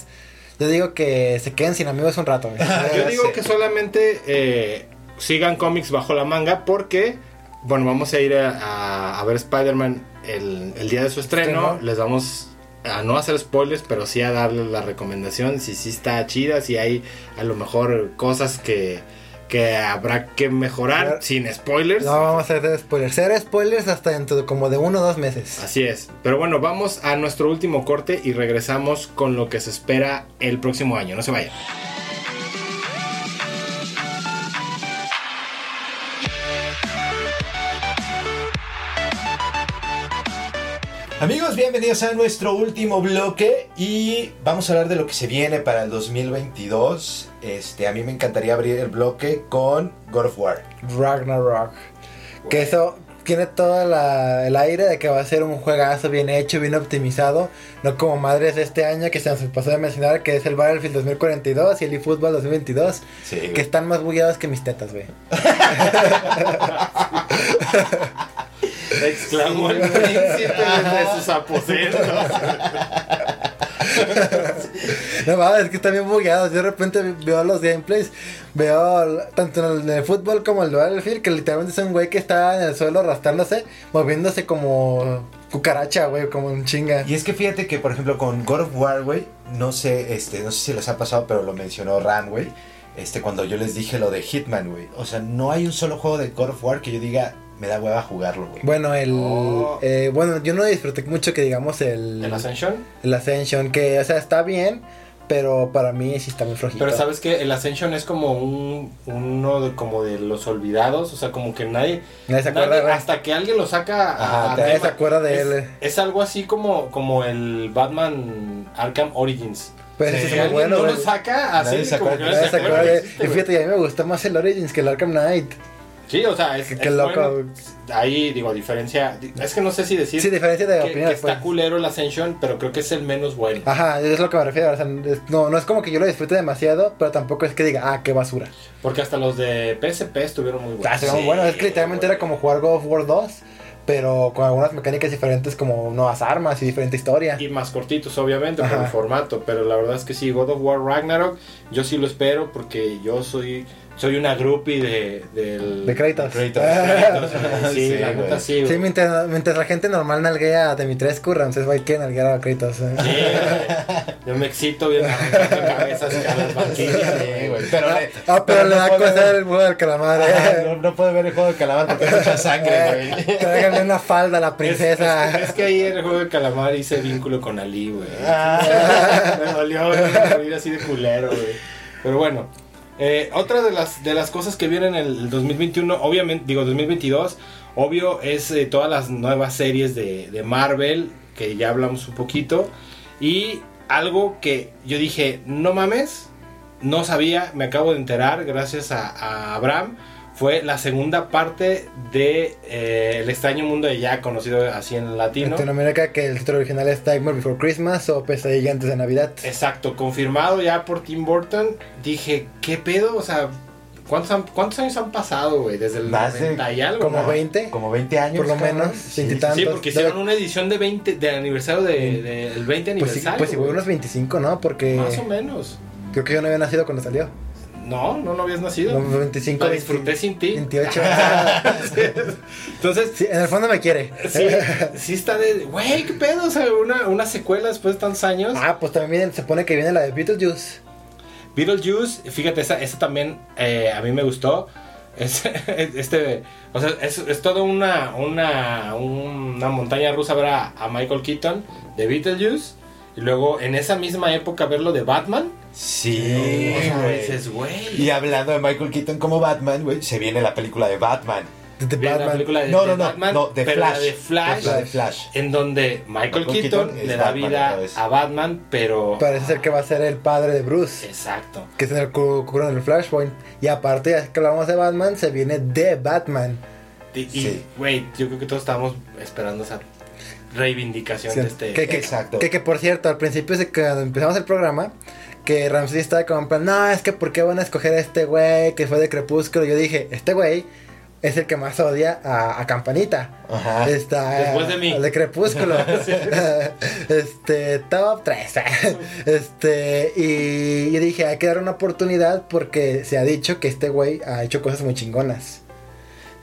[SPEAKER 2] yo digo que se queden sin amigos un rato.
[SPEAKER 1] Yo digo que solamente eh, sigan cómics bajo la manga porque, bueno, vamos a ir a, a- a ver Spider-Man el, el día de su estreno.
[SPEAKER 2] Estreno.
[SPEAKER 1] Les vamos a no hacer spoilers, pero sí a darle la recomendación. Si sí está chida, si hay a lo mejor cosas que, que habrá que mejorar sin spoilers.
[SPEAKER 2] No vamos a hacer spoilers. Ser spoilers hasta dentro de como de uno o dos meses.
[SPEAKER 1] Así es. Pero bueno, vamos a nuestro último corte y regresamos con lo que se espera el próximo año. No se vayan.
[SPEAKER 3] Amigos, bienvenidos a nuestro último bloque y vamos a hablar de lo que se viene para el 2022. Este, a mí me encantaría abrir el bloque con God of War.
[SPEAKER 2] Ragnarok. Que eso tiene todo la- el aire de que va a ser un juegazo bien hecho, bien optimizado. No como madres de este año que se nos pasó de mencionar, que es el Battlefield 2042 y el eFootball 2022.
[SPEAKER 3] Sí, güey.
[SPEAKER 2] Que están más bugueados que mis tetas, güey.
[SPEAKER 1] Exclamó el príncipe desde sus aposentos.
[SPEAKER 2] No mames, es que están bien bugueados. Yo de repente veo los gameplays, veo tanto en el, en el fútbol como en el Battlefield, que literalmente es un güey que está en el suelo arrastrándose, moviéndose como cucaracha, güey, como un chinga.
[SPEAKER 3] Y es que fíjate que, por ejemplo, con God of War, güey, no sé, este, no sé si les ha pasado, pero lo mencionó Ran, güey. Este, cuando yo les dije lo de Hitman, güey. O sea, no hay un solo juego de God of War que yo diga, me da hueva jugarlo, güey.
[SPEAKER 2] Bueno, el.
[SPEAKER 1] Oh.
[SPEAKER 2] eh, bueno, yo no disfruté mucho que digamos el.
[SPEAKER 1] ¿El Ascension?
[SPEAKER 2] el Ascension, que, o sea, está bien, pero para mí sí está muy flojito.
[SPEAKER 1] Pero sabes que el Ascension es como un uno de, como de los olvidados, o sea, como que nadie,
[SPEAKER 2] Nadie se acuerda, güey.
[SPEAKER 1] hasta que alguien lo saca a-
[SPEAKER 3] Ajá,
[SPEAKER 1] a
[SPEAKER 2] nadie se acuerda de
[SPEAKER 1] es,
[SPEAKER 2] él.
[SPEAKER 1] Es algo así como, como el Batman Arkham Origins.
[SPEAKER 2] Pero
[SPEAKER 3] Sí.
[SPEAKER 2] ese
[SPEAKER 1] Si
[SPEAKER 2] es muy
[SPEAKER 1] alguien
[SPEAKER 2] bueno,
[SPEAKER 1] no lo saca así,
[SPEAKER 3] Nadie se
[SPEAKER 1] como
[SPEAKER 3] acuerda.
[SPEAKER 1] que
[SPEAKER 2] Nadie se acuerda
[SPEAKER 1] que
[SPEAKER 2] de-
[SPEAKER 1] existe,
[SPEAKER 2] Y
[SPEAKER 1] güey.
[SPEAKER 2] fíjate, y a mí me gusta más el Origins que el Arkham Knight.
[SPEAKER 1] Sí, o sea, es,
[SPEAKER 2] Qué-
[SPEAKER 1] es
[SPEAKER 2] loco.
[SPEAKER 1] bueno. Ahí, digo, a diferencia. Es que no sé si decir
[SPEAKER 2] Sí, diferencia de
[SPEAKER 1] que, que
[SPEAKER 2] opiniones,
[SPEAKER 1] está
[SPEAKER 2] pues.
[SPEAKER 1] culero el Ascension, pero creo que es el menos bueno.
[SPEAKER 2] Ajá, es lo que me refiero. O sea, no, no es como que yo lo disfrute demasiado, pero tampoco es que diga, ah, qué basura.
[SPEAKER 1] Porque hasta los de PSP estuvieron muy buenos.
[SPEAKER 2] Ah, se ve muy
[SPEAKER 3] Sí,
[SPEAKER 2] bueno. Es que literalmente era como jugar God of War 2, pero con algunas mecánicas diferentes, como nuevas armas y diferente historia.
[SPEAKER 1] Y más cortitos, obviamente, por
[SPEAKER 2] Ajá.
[SPEAKER 1] el formato. Pero la verdad es que sí, God of War Ragnarok, yo sí lo espero porque yo soy soy una groupie de, del...
[SPEAKER 2] De Kratos.
[SPEAKER 3] Kratos.
[SPEAKER 1] Sí,
[SPEAKER 3] Sí,
[SPEAKER 1] la neta sí, güey.
[SPEAKER 2] Sí, mientras, mientras la gente normal nalguea a Dimitrescu, Ramses va a que nalguear a Kratos. ¿eh?
[SPEAKER 1] Sí, güey. Yo me excito bien arrancando cabezas a las banquillas.
[SPEAKER 3] Sí, güey. Pero, le-
[SPEAKER 2] Ah, pero le da
[SPEAKER 3] no puede
[SPEAKER 2] cosa
[SPEAKER 3] ver-
[SPEAKER 2] el juego del calamar, eh.
[SPEAKER 3] no, no puede ver el juego de calamar porque hay mucha sangre, güey.
[SPEAKER 2] Tráiganle una falda a la
[SPEAKER 1] Es,
[SPEAKER 2] princesa.
[SPEAKER 1] es- es que ahí en el juego de calamar hice vínculo con Ali, güey.
[SPEAKER 3] Ah.
[SPEAKER 1] Me dolió güey, así de culero, güey. Pero bueno, eh, otra de las, de las cosas que vienen en el 2021, obviamente, digo 2022, obvio es eh, todas las nuevas series de, Marvel, que ya hablamos un poquito. Y algo que yo dije, no mames, no sabía, me acabo de enterar gracias a, a Abraham. Fue la segunda parte de eh, El extraño mundo de Jack, conocido así en
[SPEAKER 2] En
[SPEAKER 1] latino.
[SPEAKER 2] Latinoamérica que el título original es Nightmare Before Christmas o Pesadilla antes de Navidad.
[SPEAKER 1] Exacto, confirmado ya por Tim Burton. Dije, ¿qué pedo? O sea, ¿cuántos, han- cuántos años han pasado, güey? Desde el
[SPEAKER 3] Más de
[SPEAKER 1] 90 y algo.
[SPEAKER 2] como
[SPEAKER 1] ¿no?
[SPEAKER 2] 20.
[SPEAKER 3] Como 20 años.
[SPEAKER 2] Por lo
[SPEAKER 3] cabrón.
[SPEAKER 2] menos,
[SPEAKER 3] Sí.
[SPEAKER 2] veintitantos.
[SPEAKER 1] Sí, porque hicieron una edición de 20, de aniversario de, de- del 20
[SPEAKER 2] Pues sí,
[SPEAKER 1] aniversario.
[SPEAKER 2] pues igual
[SPEAKER 1] güey.
[SPEAKER 2] unos 25, ¿no? Porque
[SPEAKER 1] Más o menos.
[SPEAKER 2] creo que yo no había nacido cuando salió.
[SPEAKER 1] No, no, no habías nacido.
[SPEAKER 2] No, 25,
[SPEAKER 1] La disfruté sin ti.
[SPEAKER 2] 28.
[SPEAKER 1] Entonces,
[SPEAKER 2] Sí, en el fondo me quiere.
[SPEAKER 1] sí, sí está de, güey, ¿qué pedo? O sea, una, una secuela después de tantos años.
[SPEAKER 2] Ah, pues también se pone que viene la de Beetlejuice.
[SPEAKER 1] Beetlejuice, fíjate, esa, esa también eh, a mí me gustó. Es, este, o sea, es, es toda una, una, una montaña rusa ver a, a Michael Keaton de Beetlejuice. Y luego en esa misma época verlo de Batman.
[SPEAKER 3] Sí,
[SPEAKER 1] dices, güey.
[SPEAKER 3] Y hablando de Michael Keaton como Batman, güey, se viene la película de Batman.
[SPEAKER 2] De
[SPEAKER 1] la
[SPEAKER 2] Batman.
[SPEAKER 1] película de,
[SPEAKER 3] No,
[SPEAKER 1] de
[SPEAKER 3] no, no,
[SPEAKER 1] Batman,
[SPEAKER 3] no, de
[SPEAKER 1] pero la
[SPEAKER 3] Flash.
[SPEAKER 1] de Flash,
[SPEAKER 3] La de Flash.
[SPEAKER 1] en donde Michael,
[SPEAKER 3] Michael
[SPEAKER 1] Keaton, le da
[SPEAKER 3] Batman
[SPEAKER 1] vida a Batman, pero...
[SPEAKER 2] Parece ser que va a ser el padre de Bruce.
[SPEAKER 1] Exacto.
[SPEAKER 2] Que es en el ocurre en el Flashpoint. Y aparte, ya que hablamos de Batman, se viene The Batman.
[SPEAKER 1] Y,
[SPEAKER 3] Sí.
[SPEAKER 1] güey, yo creo que todos estábamos esperando esa reivindicación
[SPEAKER 2] Sí,
[SPEAKER 1] de este...
[SPEAKER 2] que, que-
[SPEAKER 3] Exacto.
[SPEAKER 2] Que, que, por cierto, al principio, cuando empezamos el programa, que Ramsey estaba como en plan, no, es que ¿por qué van a escoger a este güey que fue de Crepúsculo? Yo dije, este güey es el que más odia a, a Campanita.
[SPEAKER 3] Ajá.
[SPEAKER 2] Está,
[SPEAKER 1] Después de mí.
[SPEAKER 2] el de Crepúsculo. este, top 3. este, y yo dije, hay que dar una oportunidad porque se ha dicho que este güey ha hecho cosas muy chingonas.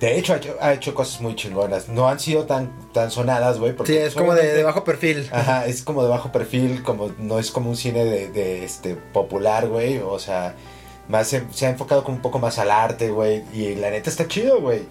[SPEAKER 3] De hecho, ha hecho, ha hecho cosas muy chingonas. No han sido tan, tan sonadas, güey.
[SPEAKER 2] Sí, es como de, bajo perfil.
[SPEAKER 3] Ajá, es como de bajo perfil, como no es como un cine de, de, este popular, güey. O sea, más se, se ha enfocado como un poco más al arte, güey. Y la neta está chido, güey.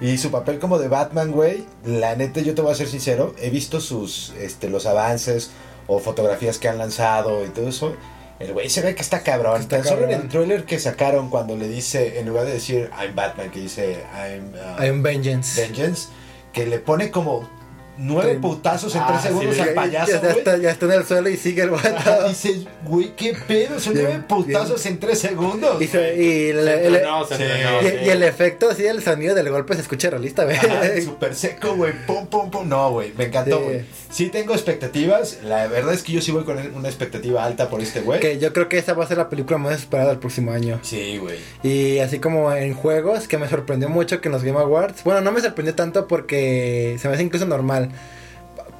[SPEAKER 3] Y su papel como de Batman, güey, la neta yo te voy a ser sincero, he visto sus este los avances o fotografías que han lanzado y todo eso. El güey se ve que está cabrón.
[SPEAKER 2] Está
[SPEAKER 3] Tan solo en
[SPEAKER 2] cabrón.
[SPEAKER 3] el trailer que sacaron cuando le dice, en lugar de decir I'm Batman, que dice I'm, uh,
[SPEAKER 2] un Vengeance.
[SPEAKER 3] Vengeance, que le pone como nueve putazos en
[SPEAKER 1] Ah,
[SPEAKER 3] tres segundos
[SPEAKER 1] sí.
[SPEAKER 3] al payaso,
[SPEAKER 2] ya está, ya está en el suelo y sigue el vato.
[SPEAKER 3] dices, güey, qué pedo, son
[SPEAKER 2] Bien,
[SPEAKER 3] nueve putazos en tres segundos.
[SPEAKER 2] Y, se- y el,
[SPEAKER 1] Se
[SPEAKER 2] el-
[SPEAKER 1] entrenó, se
[SPEAKER 3] sí.
[SPEAKER 1] entrenó,
[SPEAKER 2] y-
[SPEAKER 1] sí.
[SPEAKER 2] y el efecto, así, el sonido del golpe se escucha realista, güey.
[SPEAKER 3] Súper seco, güey. Pum, pum, pum. No, güey. Me encantó,
[SPEAKER 2] Sí.
[SPEAKER 3] güey. Sí. tengo expectativas. La verdad es que yo sí voy con una expectativa alta por este güey.
[SPEAKER 2] Que yo creo que esa va a ser la película más esperada del próximo año.
[SPEAKER 3] Sí, güey.
[SPEAKER 2] Y así como en juegos, que me sorprendió mucho que en los Game Awards. Bueno, no me sorprendió tanto porque se me hace incluso normal.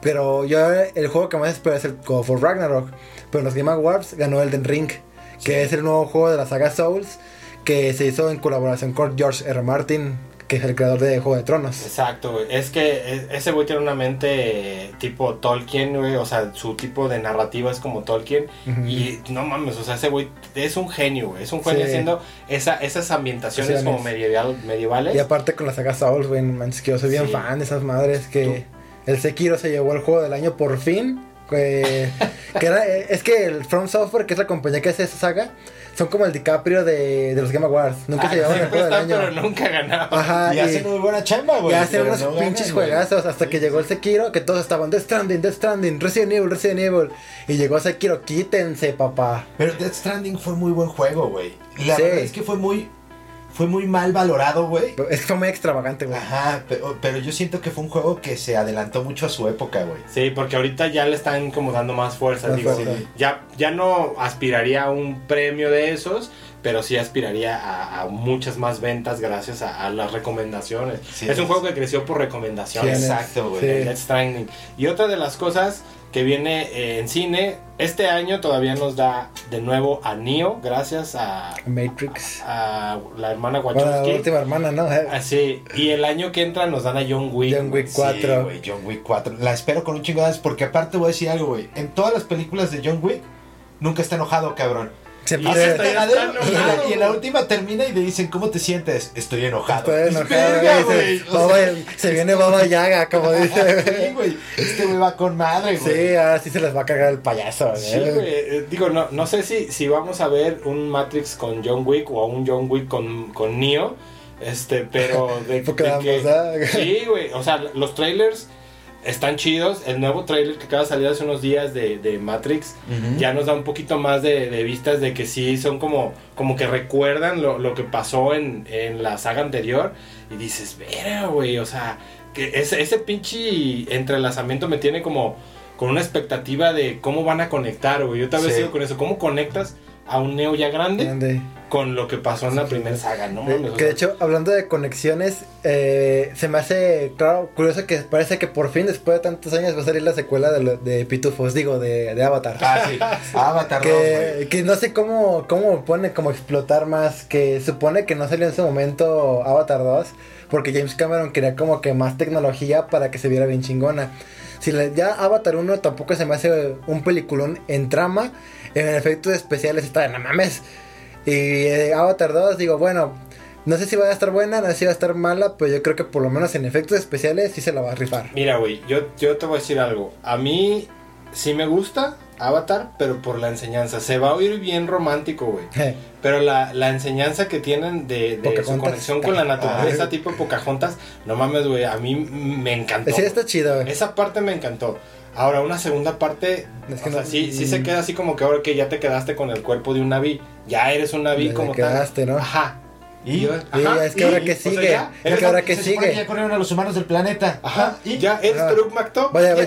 [SPEAKER 2] Pero yo, el juego que más espero es el God of Ragnarok. Pero en los Game Awards ganó Elden Ring, que es el nuevo juego de la saga Souls, que se hizo en colaboración con George R. Martin, que es el creador de Juego de Tronos.
[SPEAKER 1] Exacto. Es que e- ese güey tiene una mente tipo Tolkien, güey. O sea, su tipo de narrativa es como Tolkien. Y no mames, o sea, ese güey es un genio, güey. Es un genio
[SPEAKER 2] Sí.
[SPEAKER 1] haciendo esa, esas ambientaciones como medieval, medievales.
[SPEAKER 2] Y aparte con la saga Souls, güey, no manches, que yo soy bien
[SPEAKER 1] Sí.
[SPEAKER 2] fan de esas madres que el Sekiro se llevó el juego del año por fin. Que, que era, es que el From Software, que es la compañía que hace esa saga, son como el DiCaprio de, de los Game Awards. Nunca
[SPEAKER 1] Ah,
[SPEAKER 2] se llevaron el
[SPEAKER 1] siempre
[SPEAKER 2] juego del año.
[SPEAKER 1] pero nunca ganaban.
[SPEAKER 2] Ajá,
[SPEAKER 3] y
[SPEAKER 2] y,
[SPEAKER 3] hacen muy buena chamba,
[SPEAKER 2] y
[SPEAKER 3] güey.
[SPEAKER 2] hacen
[SPEAKER 3] pero
[SPEAKER 2] unos
[SPEAKER 3] no
[SPEAKER 2] pinches juegazos hasta que
[SPEAKER 3] Sí,
[SPEAKER 2] llegó el. Sekiro, que todos estaban Death Stranding, Death Stranding, Resident Evil, Resident Evil. Y llegó Sekiro, quítense, papá.
[SPEAKER 3] Pero Death Stranding fue muy buen juego, güey. La
[SPEAKER 2] Sí.
[SPEAKER 3] verdad es que fue muy, fue muy mal valorado, güey.
[SPEAKER 2] Es que fue muy extravagante, güey.
[SPEAKER 3] Ajá, pero, pero yo siento que fue un juego que se adelantó mucho a su época, güey.
[SPEAKER 1] Sí, porque ahorita ya le están como dando más fuerza. Digo,
[SPEAKER 2] fuerza.
[SPEAKER 1] Ya, ya no aspiraría a un premio de esos, pero sí aspiraría a, a muchas más ventas gracias a, a las recomendaciones.
[SPEAKER 3] Sí,
[SPEAKER 1] es un juego que creció por recomendaciones.
[SPEAKER 2] Sí,
[SPEAKER 3] Exacto, güey.
[SPEAKER 2] Sí.
[SPEAKER 1] el Death Stranding. Y otra de las cosas que viene eh, en cine, este año todavía nos da de nuevo a Neo, gracias a,
[SPEAKER 2] Matrix.
[SPEAKER 1] a la hermana
[SPEAKER 2] Bueno, la
[SPEAKER 1] Wachowski.
[SPEAKER 2] última hermana, ¿no?
[SPEAKER 1] Así, y el año que entra nos dan a John Wick.
[SPEAKER 2] John Wick
[SPEAKER 3] Sí,
[SPEAKER 2] 4.
[SPEAKER 3] güey, John Wick 4. La espero con un chingo de ganas porque aparte voy a decir algo, güey. En todas las películas de John Wick, nunca está enojado, cabrón.
[SPEAKER 2] Siempre
[SPEAKER 1] Y está- está
[SPEAKER 3] y, en la,
[SPEAKER 1] enojado,
[SPEAKER 3] y en la
[SPEAKER 1] güey.
[SPEAKER 3] última termina y le dicen, ¿cómo te sientes? Estoy enojado.
[SPEAKER 2] Estoy enojado, güey. Se, Baba- se viene Baba Yaga, como dice.
[SPEAKER 3] Sí, güey. Este güey va con madre, güey.
[SPEAKER 2] Sí, ahora sí se les va a cagar el payaso.
[SPEAKER 1] Sí, güey. Eh, Digo, no, no sé si, si vamos a ver un Matrix con John Wick o un John Wick con, con Neo. Este, pero de, de que-. Sí, güey. O sea, los trailers están chidos. El nuevo trailer que acaba de salir hace unos días de, de Matrix ya nos da un poquito más de, de vistas de que sí son como, como que recuerdan lo, lo que pasó en, en la saga anterior. Y dices, verga, güey. O sea, que ese, ese pinche entrelazamiento me tiene como con una expectativa de cómo van a conectar, güey. Yo tal vez
[SPEAKER 3] Sí.
[SPEAKER 1] sigo con eso. ¿Cómo conectas a un Neo ya grande
[SPEAKER 2] Grande.
[SPEAKER 1] con lo que pasó en la primera saga? No
[SPEAKER 2] De- que de hecho, hablando de conexiones, eh, se me hace, claro, curioso que parece que por fin, después de tantos años, va a salir la secuela de, lo- de Pitufos, digo, de, de Avatar.
[SPEAKER 3] Ah, sí. Avatar 2,
[SPEAKER 2] que, que no sé cómo, cómo pone como explotar más, que supone que no salió en su momento Avatar 2, porque James Cameron quería como que más tecnología para que se viera bien chingona. Si ya Avatar 1 tampoco se me hace un peliculón en trama, en efectos especiales está de no mames. Y eh, Avatar 2, digo, bueno, no sé si va a estar buena, no sé si va a estar mala, pero yo creo que por lo menos en efectos especiales sí se la va a rifar.
[SPEAKER 1] Mira, güey, yo, yo te voy a decir algo. A mí sí me gusta Avatar, pero por la enseñanza. Se va a oír bien romántico, güey. Pero la, la enseñanza que tienen de, de su conexión con la naturaleza,
[SPEAKER 2] Ah.
[SPEAKER 1] tipo Pocahontas, no mames, güey, a mí me encantó.
[SPEAKER 2] Sí, está chido, güey.
[SPEAKER 1] Esa parte me encantó. Ahora, una segunda parte,
[SPEAKER 2] Es que
[SPEAKER 1] o sea,
[SPEAKER 2] no-
[SPEAKER 1] sí, sí se queda así como que ahora que ya te quedaste con el cuerpo de un naví. Ya eres un naví como
[SPEAKER 2] te quedaste,
[SPEAKER 1] tal.
[SPEAKER 2] ¿no?
[SPEAKER 1] Ajá.
[SPEAKER 3] Y,
[SPEAKER 1] yo- ajá,
[SPEAKER 2] es que ahora
[SPEAKER 1] y-
[SPEAKER 2] que
[SPEAKER 1] o sea,
[SPEAKER 2] sigue,
[SPEAKER 1] ya,
[SPEAKER 2] es
[SPEAKER 1] eres-
[SPEAKER 2] que ahora que
[SPEAKER 3] se
[SPEAKER 2] sigue.
[SPEAKER 3] ya corrieron a los humanos del planeta.
[SPEAKER 1] Ajá,
[SPEAKER 3] y
[SPEAKER 1] ya eres. Truk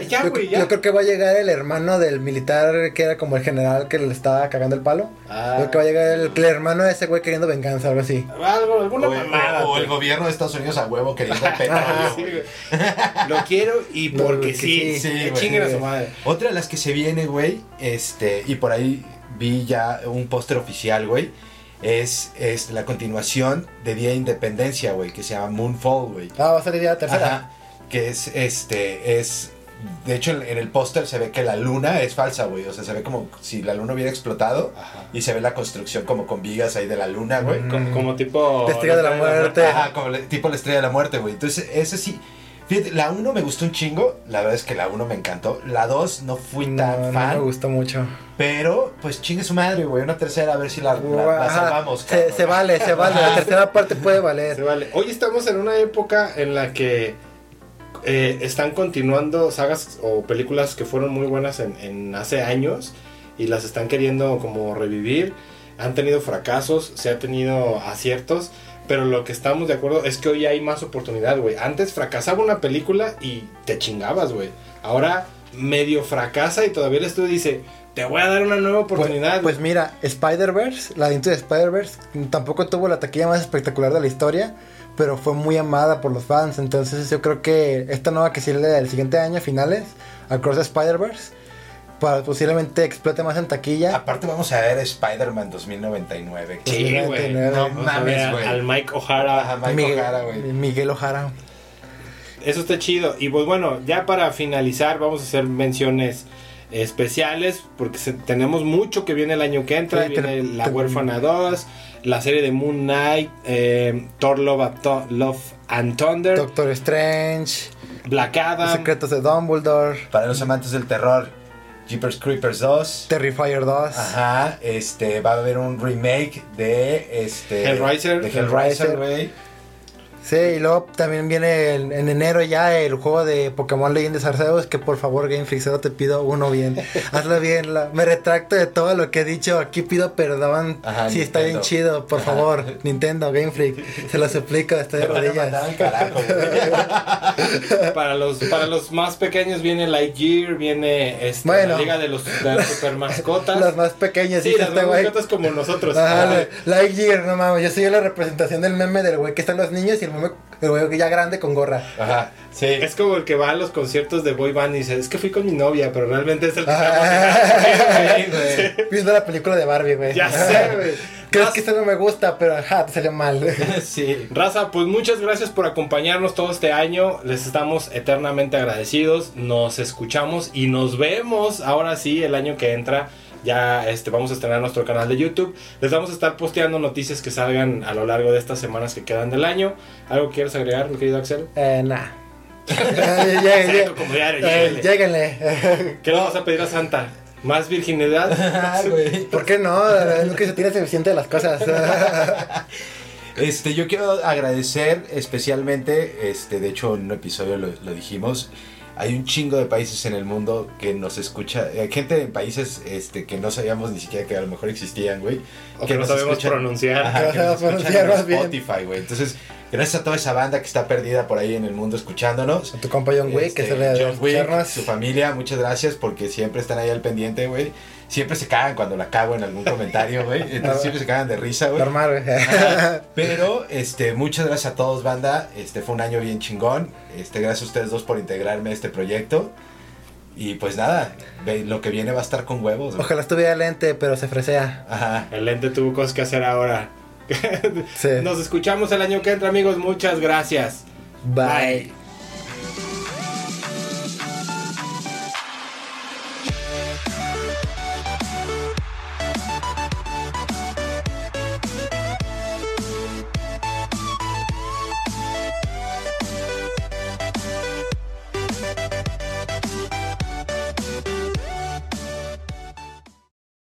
[SPEAKER 1] ya,
[SPEAKER 2] yo- yo, creo que va a llegar el hermano del militar que era como el general que le estaba cagando el palo.
[SPEAKER 1] Ah.
[SPEAKER 2] Creo que va a llegar el, el hermano de ese güey queriendo venganza, algo así.
[SPEAKER 1] Algo, alguna
[SPEAKER 3] o,
[SPEAKER 1] mamada.
[SPEAKER 3] o- o
[SPEAKER 1] pues.
[SPEAKER 3] el gobierno de Estados Unidos a huevo queriendo el petróleo.
[SPEAKER 1] sí. Lo quiero y
[SPEAKER 2] No,
[SPEAKER 1] porque
[SPEAKER 2] que
[SPEAKER 1] sí.
[SPEAKER 2] sí,
[SPEAKER 3] sí,
[SPEAKER 1] que
[SPEAKER 3] güey.
[SPEAKER 1] chinguen a su madre.
[SPEAKER 3] Otra de las que se viene, güey, este, y por ahí vi ya un póster oficial, güey, es, es la continuación de Día de Independencia, güey, que se llama Moonfall, güey.
[SPEAKER 2] Ah, va a salir ya la tercera.
[SPEAKER 3] Ajá, que es, este, es, de hecho en, en el póster se ve que la luna es falsa, güey, o sea, se ve como si la luna hubiera explotado
[SPEAKER 1] Ajá.
[SPEAKER 3] y se ve la construcción como con vigas ahí de la luna, güey.
[SPEAKER 2] Mm.
[SPEAKER 1] Como, como tipo.
[SPEAKER 2] La estrella de la muerte.
[SPEAKER 3] Ajá, como le- tipo la estrella de la muerte, güey. Entonces, ese sí. Fíjate, la 1 me gustó un chingo. La verdad es que la 1 me encantó. La 2 no fui
[SPEAKER 2] no,
[SPEAKER 3] tan
[SPEAKER 2] no
[SPEAKER 3] fan.
[SPEAKER 2] me gustó mucho.
[SPEAKER 3] pero, pues chingue su madre, güey. Una tercera, a ver si la, la- la
[SPEAKER 2] Ajá,
[SPEAKER 3] salvamos.
[SPEAKER 2] se,
[SPEAKER 3] cabrón.
[SPEAKER 2] se vale, se vale. La tercera parte puede
[SPEAKER 1] Se
[SPEAKER 2] valer.
[SPEAKER 1] vale. Hoy estamos en una época en la que eh, están continuando sagas o películas que fueron muy buenas en, en hace años y las están queriendo como revivir. Han tenido fracasos, se ha tenido aciertos, pero lo que estamos de acuerdo es que hoy hay más oportunidad, güey. Antes fracasaba una película y te chingabas, güey. Ahora medio fracasa y todavía el estudio dice, te voy a dar una nueva oportunidad.
[SPEAKER 2] Pues, pues mira, Spider-Verse, la de Spider-Verse, tampoco tuvo la taquilla más espectacular de la historia, pero fue muy amada por los fans. Entonces yo creo que esta nueva que sale del siguiente año, finales, Across the Spider-Verse, para posiblemente explote más en taquilla.
[SPEAKER 3] Aparte vamos a ver Spider-Man 2099.
[SPEAKER 1] sí, güey.
[SPEAKER 2] 2099.
[SPEAKER 3] No
[SPEAKER 1] a
[SPEAKER 3] mames, güey.
[SPEAKER 1] Al Mike O'Hara.
[SPEAKER 3] Ajá, Mike
[SPEAKER 2] Miguel,
[SPEAKER 3] O'Hara, güey.
[SPEAKER 2] Miguel O'Hara.
[SPEAKER 1] Eso está chido. Y pues bueno, ya para finalizar, vamos a hacer menciones especiales. Porque se- tenemos mucho que viene el año que entra.
[SPEAKER 2] Sí,
[SPEAKER 1] viene La Huérfana 2, la serie de Moon Knight, eh, Thor Love, Love and Thunder,
[SPEAKER 2] Doctor Strange,
[SPEAKER 1] Black
[SPEAKER 2] Los
[SPEAKER 1] Adam.
[SPEAKER 2] Secretos de Dumbledore,
[SPEAKER 3] Para los amantes del terror, Jeepers Creepers 2.
[SPEAKER 2] Terrifier 2.
[SPEAKER 3] Ajá, este, va a haber un remake de este
[SPEAKER 1] Hellraiser.
[SPEAKER 3] de Hellraiser,
[SPEAKER 2] Hellraiser.
[SPEAKER 3] güey.
[SPEAKER 2] Sí, y luego también viene el- en enero ya el juego de Pokémon Leyendas Arceus, que por favor Game Freak, solo te pido uno bien. Hazlo bien, la- me retracto de todo lo que he dicho, aquí pido perdón.
[SPEAKER 3] Ajá,
[SPEAKER 2] si está bien chido, por
[SPEAKER 3] Ajá.
[SPEAKER 2] favor, Nintendo, Game Freak, se lo suplico, estoy de rodillas.
[SPEAKER 3] carajo.
[SPEAKER 1] Para los, para los más pequeños viene Lightyear, viene este,
[SPEAKER 2] Bueno.
[SPEAKER 1] la Liga de los de las super mascotas.
[SPEAKER 2] Las más pequeñas,
[SPEAKER 1] sí, las
[SPEAKER 2] este
[SPEAKER 1] más mascotas como nosotros.
[SPEAKER 2] Ajá, Lightyear, no mames, yo soy la representación del meme del güey que están los niños y el meme, el güey que ya grande con gorra.
[SPEAKER 3] Ajá, sí.
[SPEAKER 1] Es como el que va a los conciertos de boy band y dice, es que fui con mi novia, pero realmente es el que
[SPEAKER 2] Ah.
[SPEAKER 3] Sí, güey.
[SPEAKER 2] Viendo la película de Barbie, güey.
[SPEAKER 1] Ya sé, güey.
[SPEAKER 2] Crees que esto no me gusta, pero ajá, te salió mal.
[SPEAKER 3] Sí.
[SPEAKER 1] Raza, pues muchas gracias por acompañarnos todo este año. Les estamos eternamente agradecidos. Nos escuchamos y nos vemos ahora sí el año que entra. Ya este, vamos a estrenar nuestro canal de YouTube. Les vamos a estar posteando noticias que salgan a lo largo de estas semanas que quedan del año. ¿Algo quieres agregar, mi querido Axel?
[SPEAKER 2] Eh, nah. Eh, eh,
[SPEAKER 1] lléguenle.
[SPEAKER 2] lléguenle.
[SPEAKER 1] ¿Qué le vas a pedir a Santa? ¿Más virginidad?
[SPEAKER 3] Ah, güey.
[SPEAKER 2] ¿Por qué no? Nunca se tiene suficiente de las cosas.
[SPEAKER 3] Este, yo quiero agradecer especialmente, este, de hecho en un episodio lo, lo dijimos, hay un chingo de países en el mundo que nos escucha, eh, gente en países este, que no sabíamos ni siquiera que a lo mejor existían, güey.
[SPEAKER 1] O que no
[SPEAKER 3] nos
[SPEAKER 1] sabemos
[SPEAKER 3] escuchan-
[SPEAKER 1] pronunciar.
[SPEAKER 3] Ajá,
[SPEAKER 2] Que
[SPEAKER 3] que
[SPEAKER 2] no
[SPEAKER 3] nos en
[SPEAKER 2] pronunciar más bien.
[SPEAKER 3] Spotify, güey. Entonces, gracias a toda esa banda que está perdida por ahí en el mundo escuchándonos.
[SPEAKER 2] tu compa John Wick, que
[SPEAKER 3] Este,
[SPEAKER 2] se le
[SPEAKER 3] John Wick, su familia, muchas gracias porque siempre están ahí al pendiente, güey. Siempre se cagan cuando la cago en algún comentario, güey. Entonces siempre se cagan de risa, güey.
[SPEAKER 2] Normal, güey.
[SPEAKER 3] Pero, este, muchas gracias a todos, banda. Este fue un año bien chingón. Este, gracias a ustedes dos por integrarme a este proyecto. Y pues nada, lo que viene va a estar con huevos. güey.
[SPEAKER 2] Ojalá estuviera lente, pero se fresea.
[SPEAKER 3] Ajá.
[SPEAKER 1] El lente tuvo cosas que hacer ahora.
[SPEAKER 2] Sí.
[SPEAKER 1] Nos escuchamos el año que entra, amigos. Muchas gracias.
[SPEAKER 2] Bye.